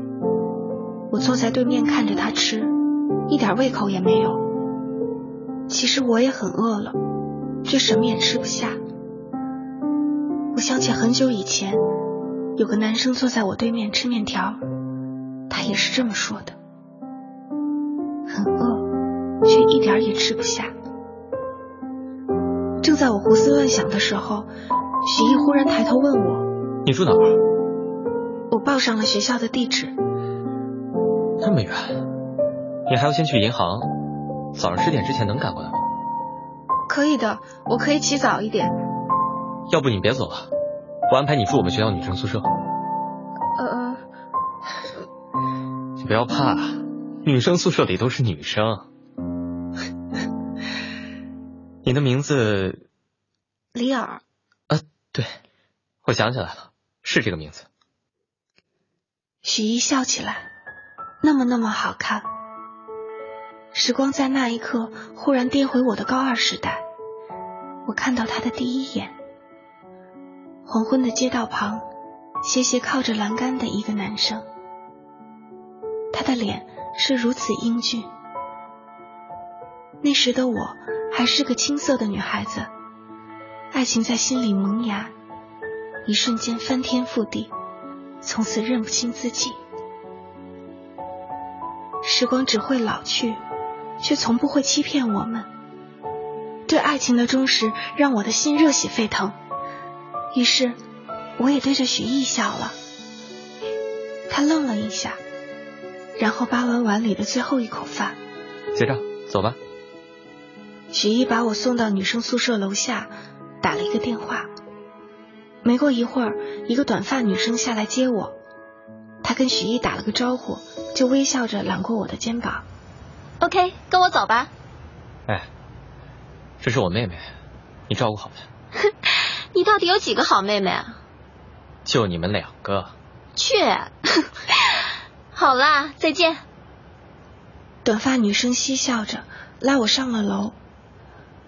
我坐在对面看着他吃，一点胃口也没有。其实我也很饿了，却什么也吃不下。我想起很久以前，有个男生坐在我对面吃面条，他也是这么说的：很饿，却一点也吃不下。正在我胡思乱想的时候，许毅忽然抬头问我：“你住哪儿？”我报上了学校的地址。那么远，你还要先去银行，早上十点之前能赶过来吗？可以的，我可以起早一点。要不你别走了，我安排你住我们学校女生宿舍。呃，你不要怕，女生宿舍里都是女生。[laughs] 你的名字？李尔。对，我想起来了，是这个名字。许一笑起来，那么那么好看。时光在那一刻忽然颠回我的高二时代，我看到他的第一眼。黄昏的街道旁，斜斜靠着栏杆的一个男生，他的脸是如此英俊。那时的我还是个青涩的女孩子，爱情在心里萌芽，一瞬间翻天覆地，从此认不清自己。时光只会老去，却从不会欺骗我们。对爱情的忠实让我的心热血沸腾。于是，我也对着许毅笑了。他愣了一下，然后扒完碗里的最后一口饭，结账，走吧。许毅把我送到女生宿舍楼下，打了一个电话。没过一会儿，一个短发女生下来接我，她跟许毅打了个招呼，就微笑着揽过我的肩膀。OK，跟我走吧。哎，这是我妹妹，你照顾好她。[laughs] 你到底有几个好妹妹啊？就你们两个。[laughs] 去，好啦，再见。短发女生嬉笑着拉我上了楼。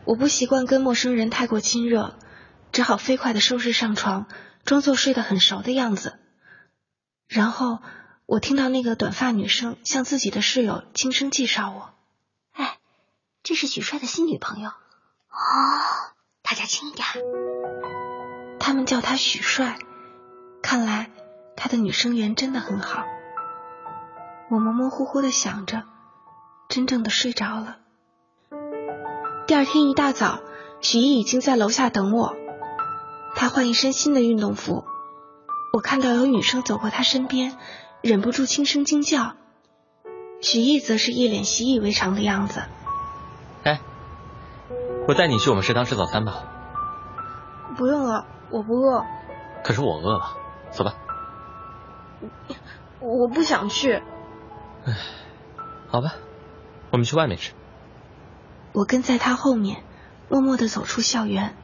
我不习惯跟陌生人太过亲热，只好飞快的收拾上床，装作睡得很熟的样子。然后我听到那个短发女生向自己的室友轻声介绍我：“哎，这是许帅的新女朋友。哦，大家轻一点。”他们叫他许帅，看来他的女生缘真的很好。我模模糊糊的想着，真正的睡着了。第二天一大早，许一已经在楼下等我。他换一身新的运动服，我看到有女生走过他身边，忍不住轻声惊叫。许毅则是一脸习以为常的样子。哎，我带你去我们食堂吃早餐吧。不用了。我不饿，可是我饿了。走吧。我不想去。唉，好吧，我们去外面吃。我跟在他后面，默默的走出校园。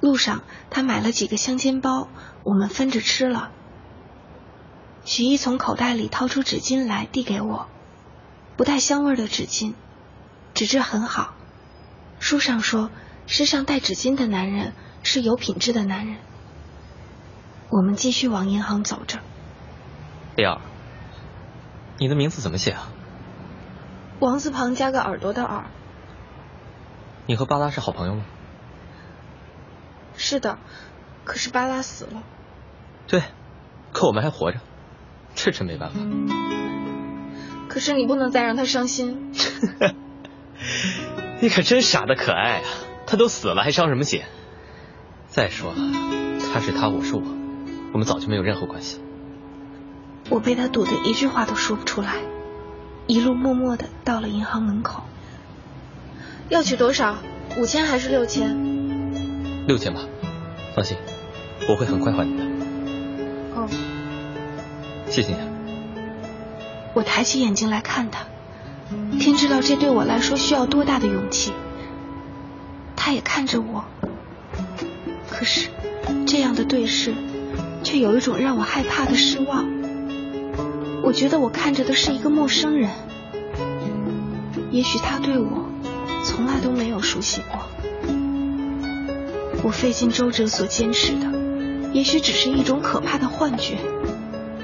路上，他买了几个香煎包，我们分着吃了。许一从口袋里掏出纸巾来递给我，不带香味的纸巾，纸质很好。书上说，身上带纸巾的男人。是有品质的男人。我们继续往银行走着。李尔，你的名字怎么写啊？王字旁加个耳朵的耳。你和巴拉是好朋友吗？是的，可是巴拉死了。对，可我们还活着，这真没办法。可是你不能再让他伤心。[laughs] 你可真傻的可爱啊！他都死了，还伤什么心？再说了，他是他，我是我，我们早就没有任何关系。我被他堵得一句话都说不出来，一路默默的到了银行门口。要取多少？五千还是六千？六千吧，放心，我会很快还你的。哦，谢谢你。我抬起眼睛来看他，天知道这对我来说需要多大的勇气。他也看着我，可是这样的对视，却有一种让我害怕的失望。我觉得我看着的是一个陌生人，也许他对我从来都没有熟悉过。我费尽周折所坚持的，也许只是一种可怕的幻觉。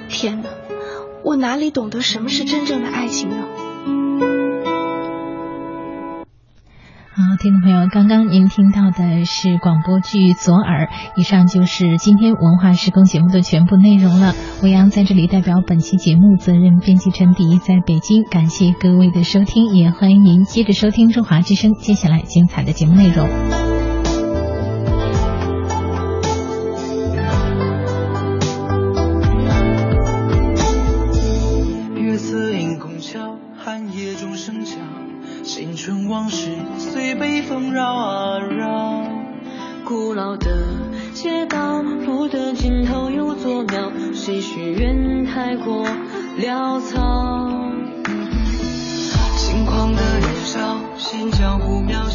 天哪，我哪里懂得什么是真正的爱情呢？听众朋友，刚刚您听到的是广播剧《左耳》，以上就是今天文化施工节目的全部内容了。欧阳在这里代表本期节目责任编辑陈迪在北京，感谢各位的收听，也欢迎您接着收听中华之声接下来精彩的节目内容。太过潦草？轻狂的年少，心江湖渺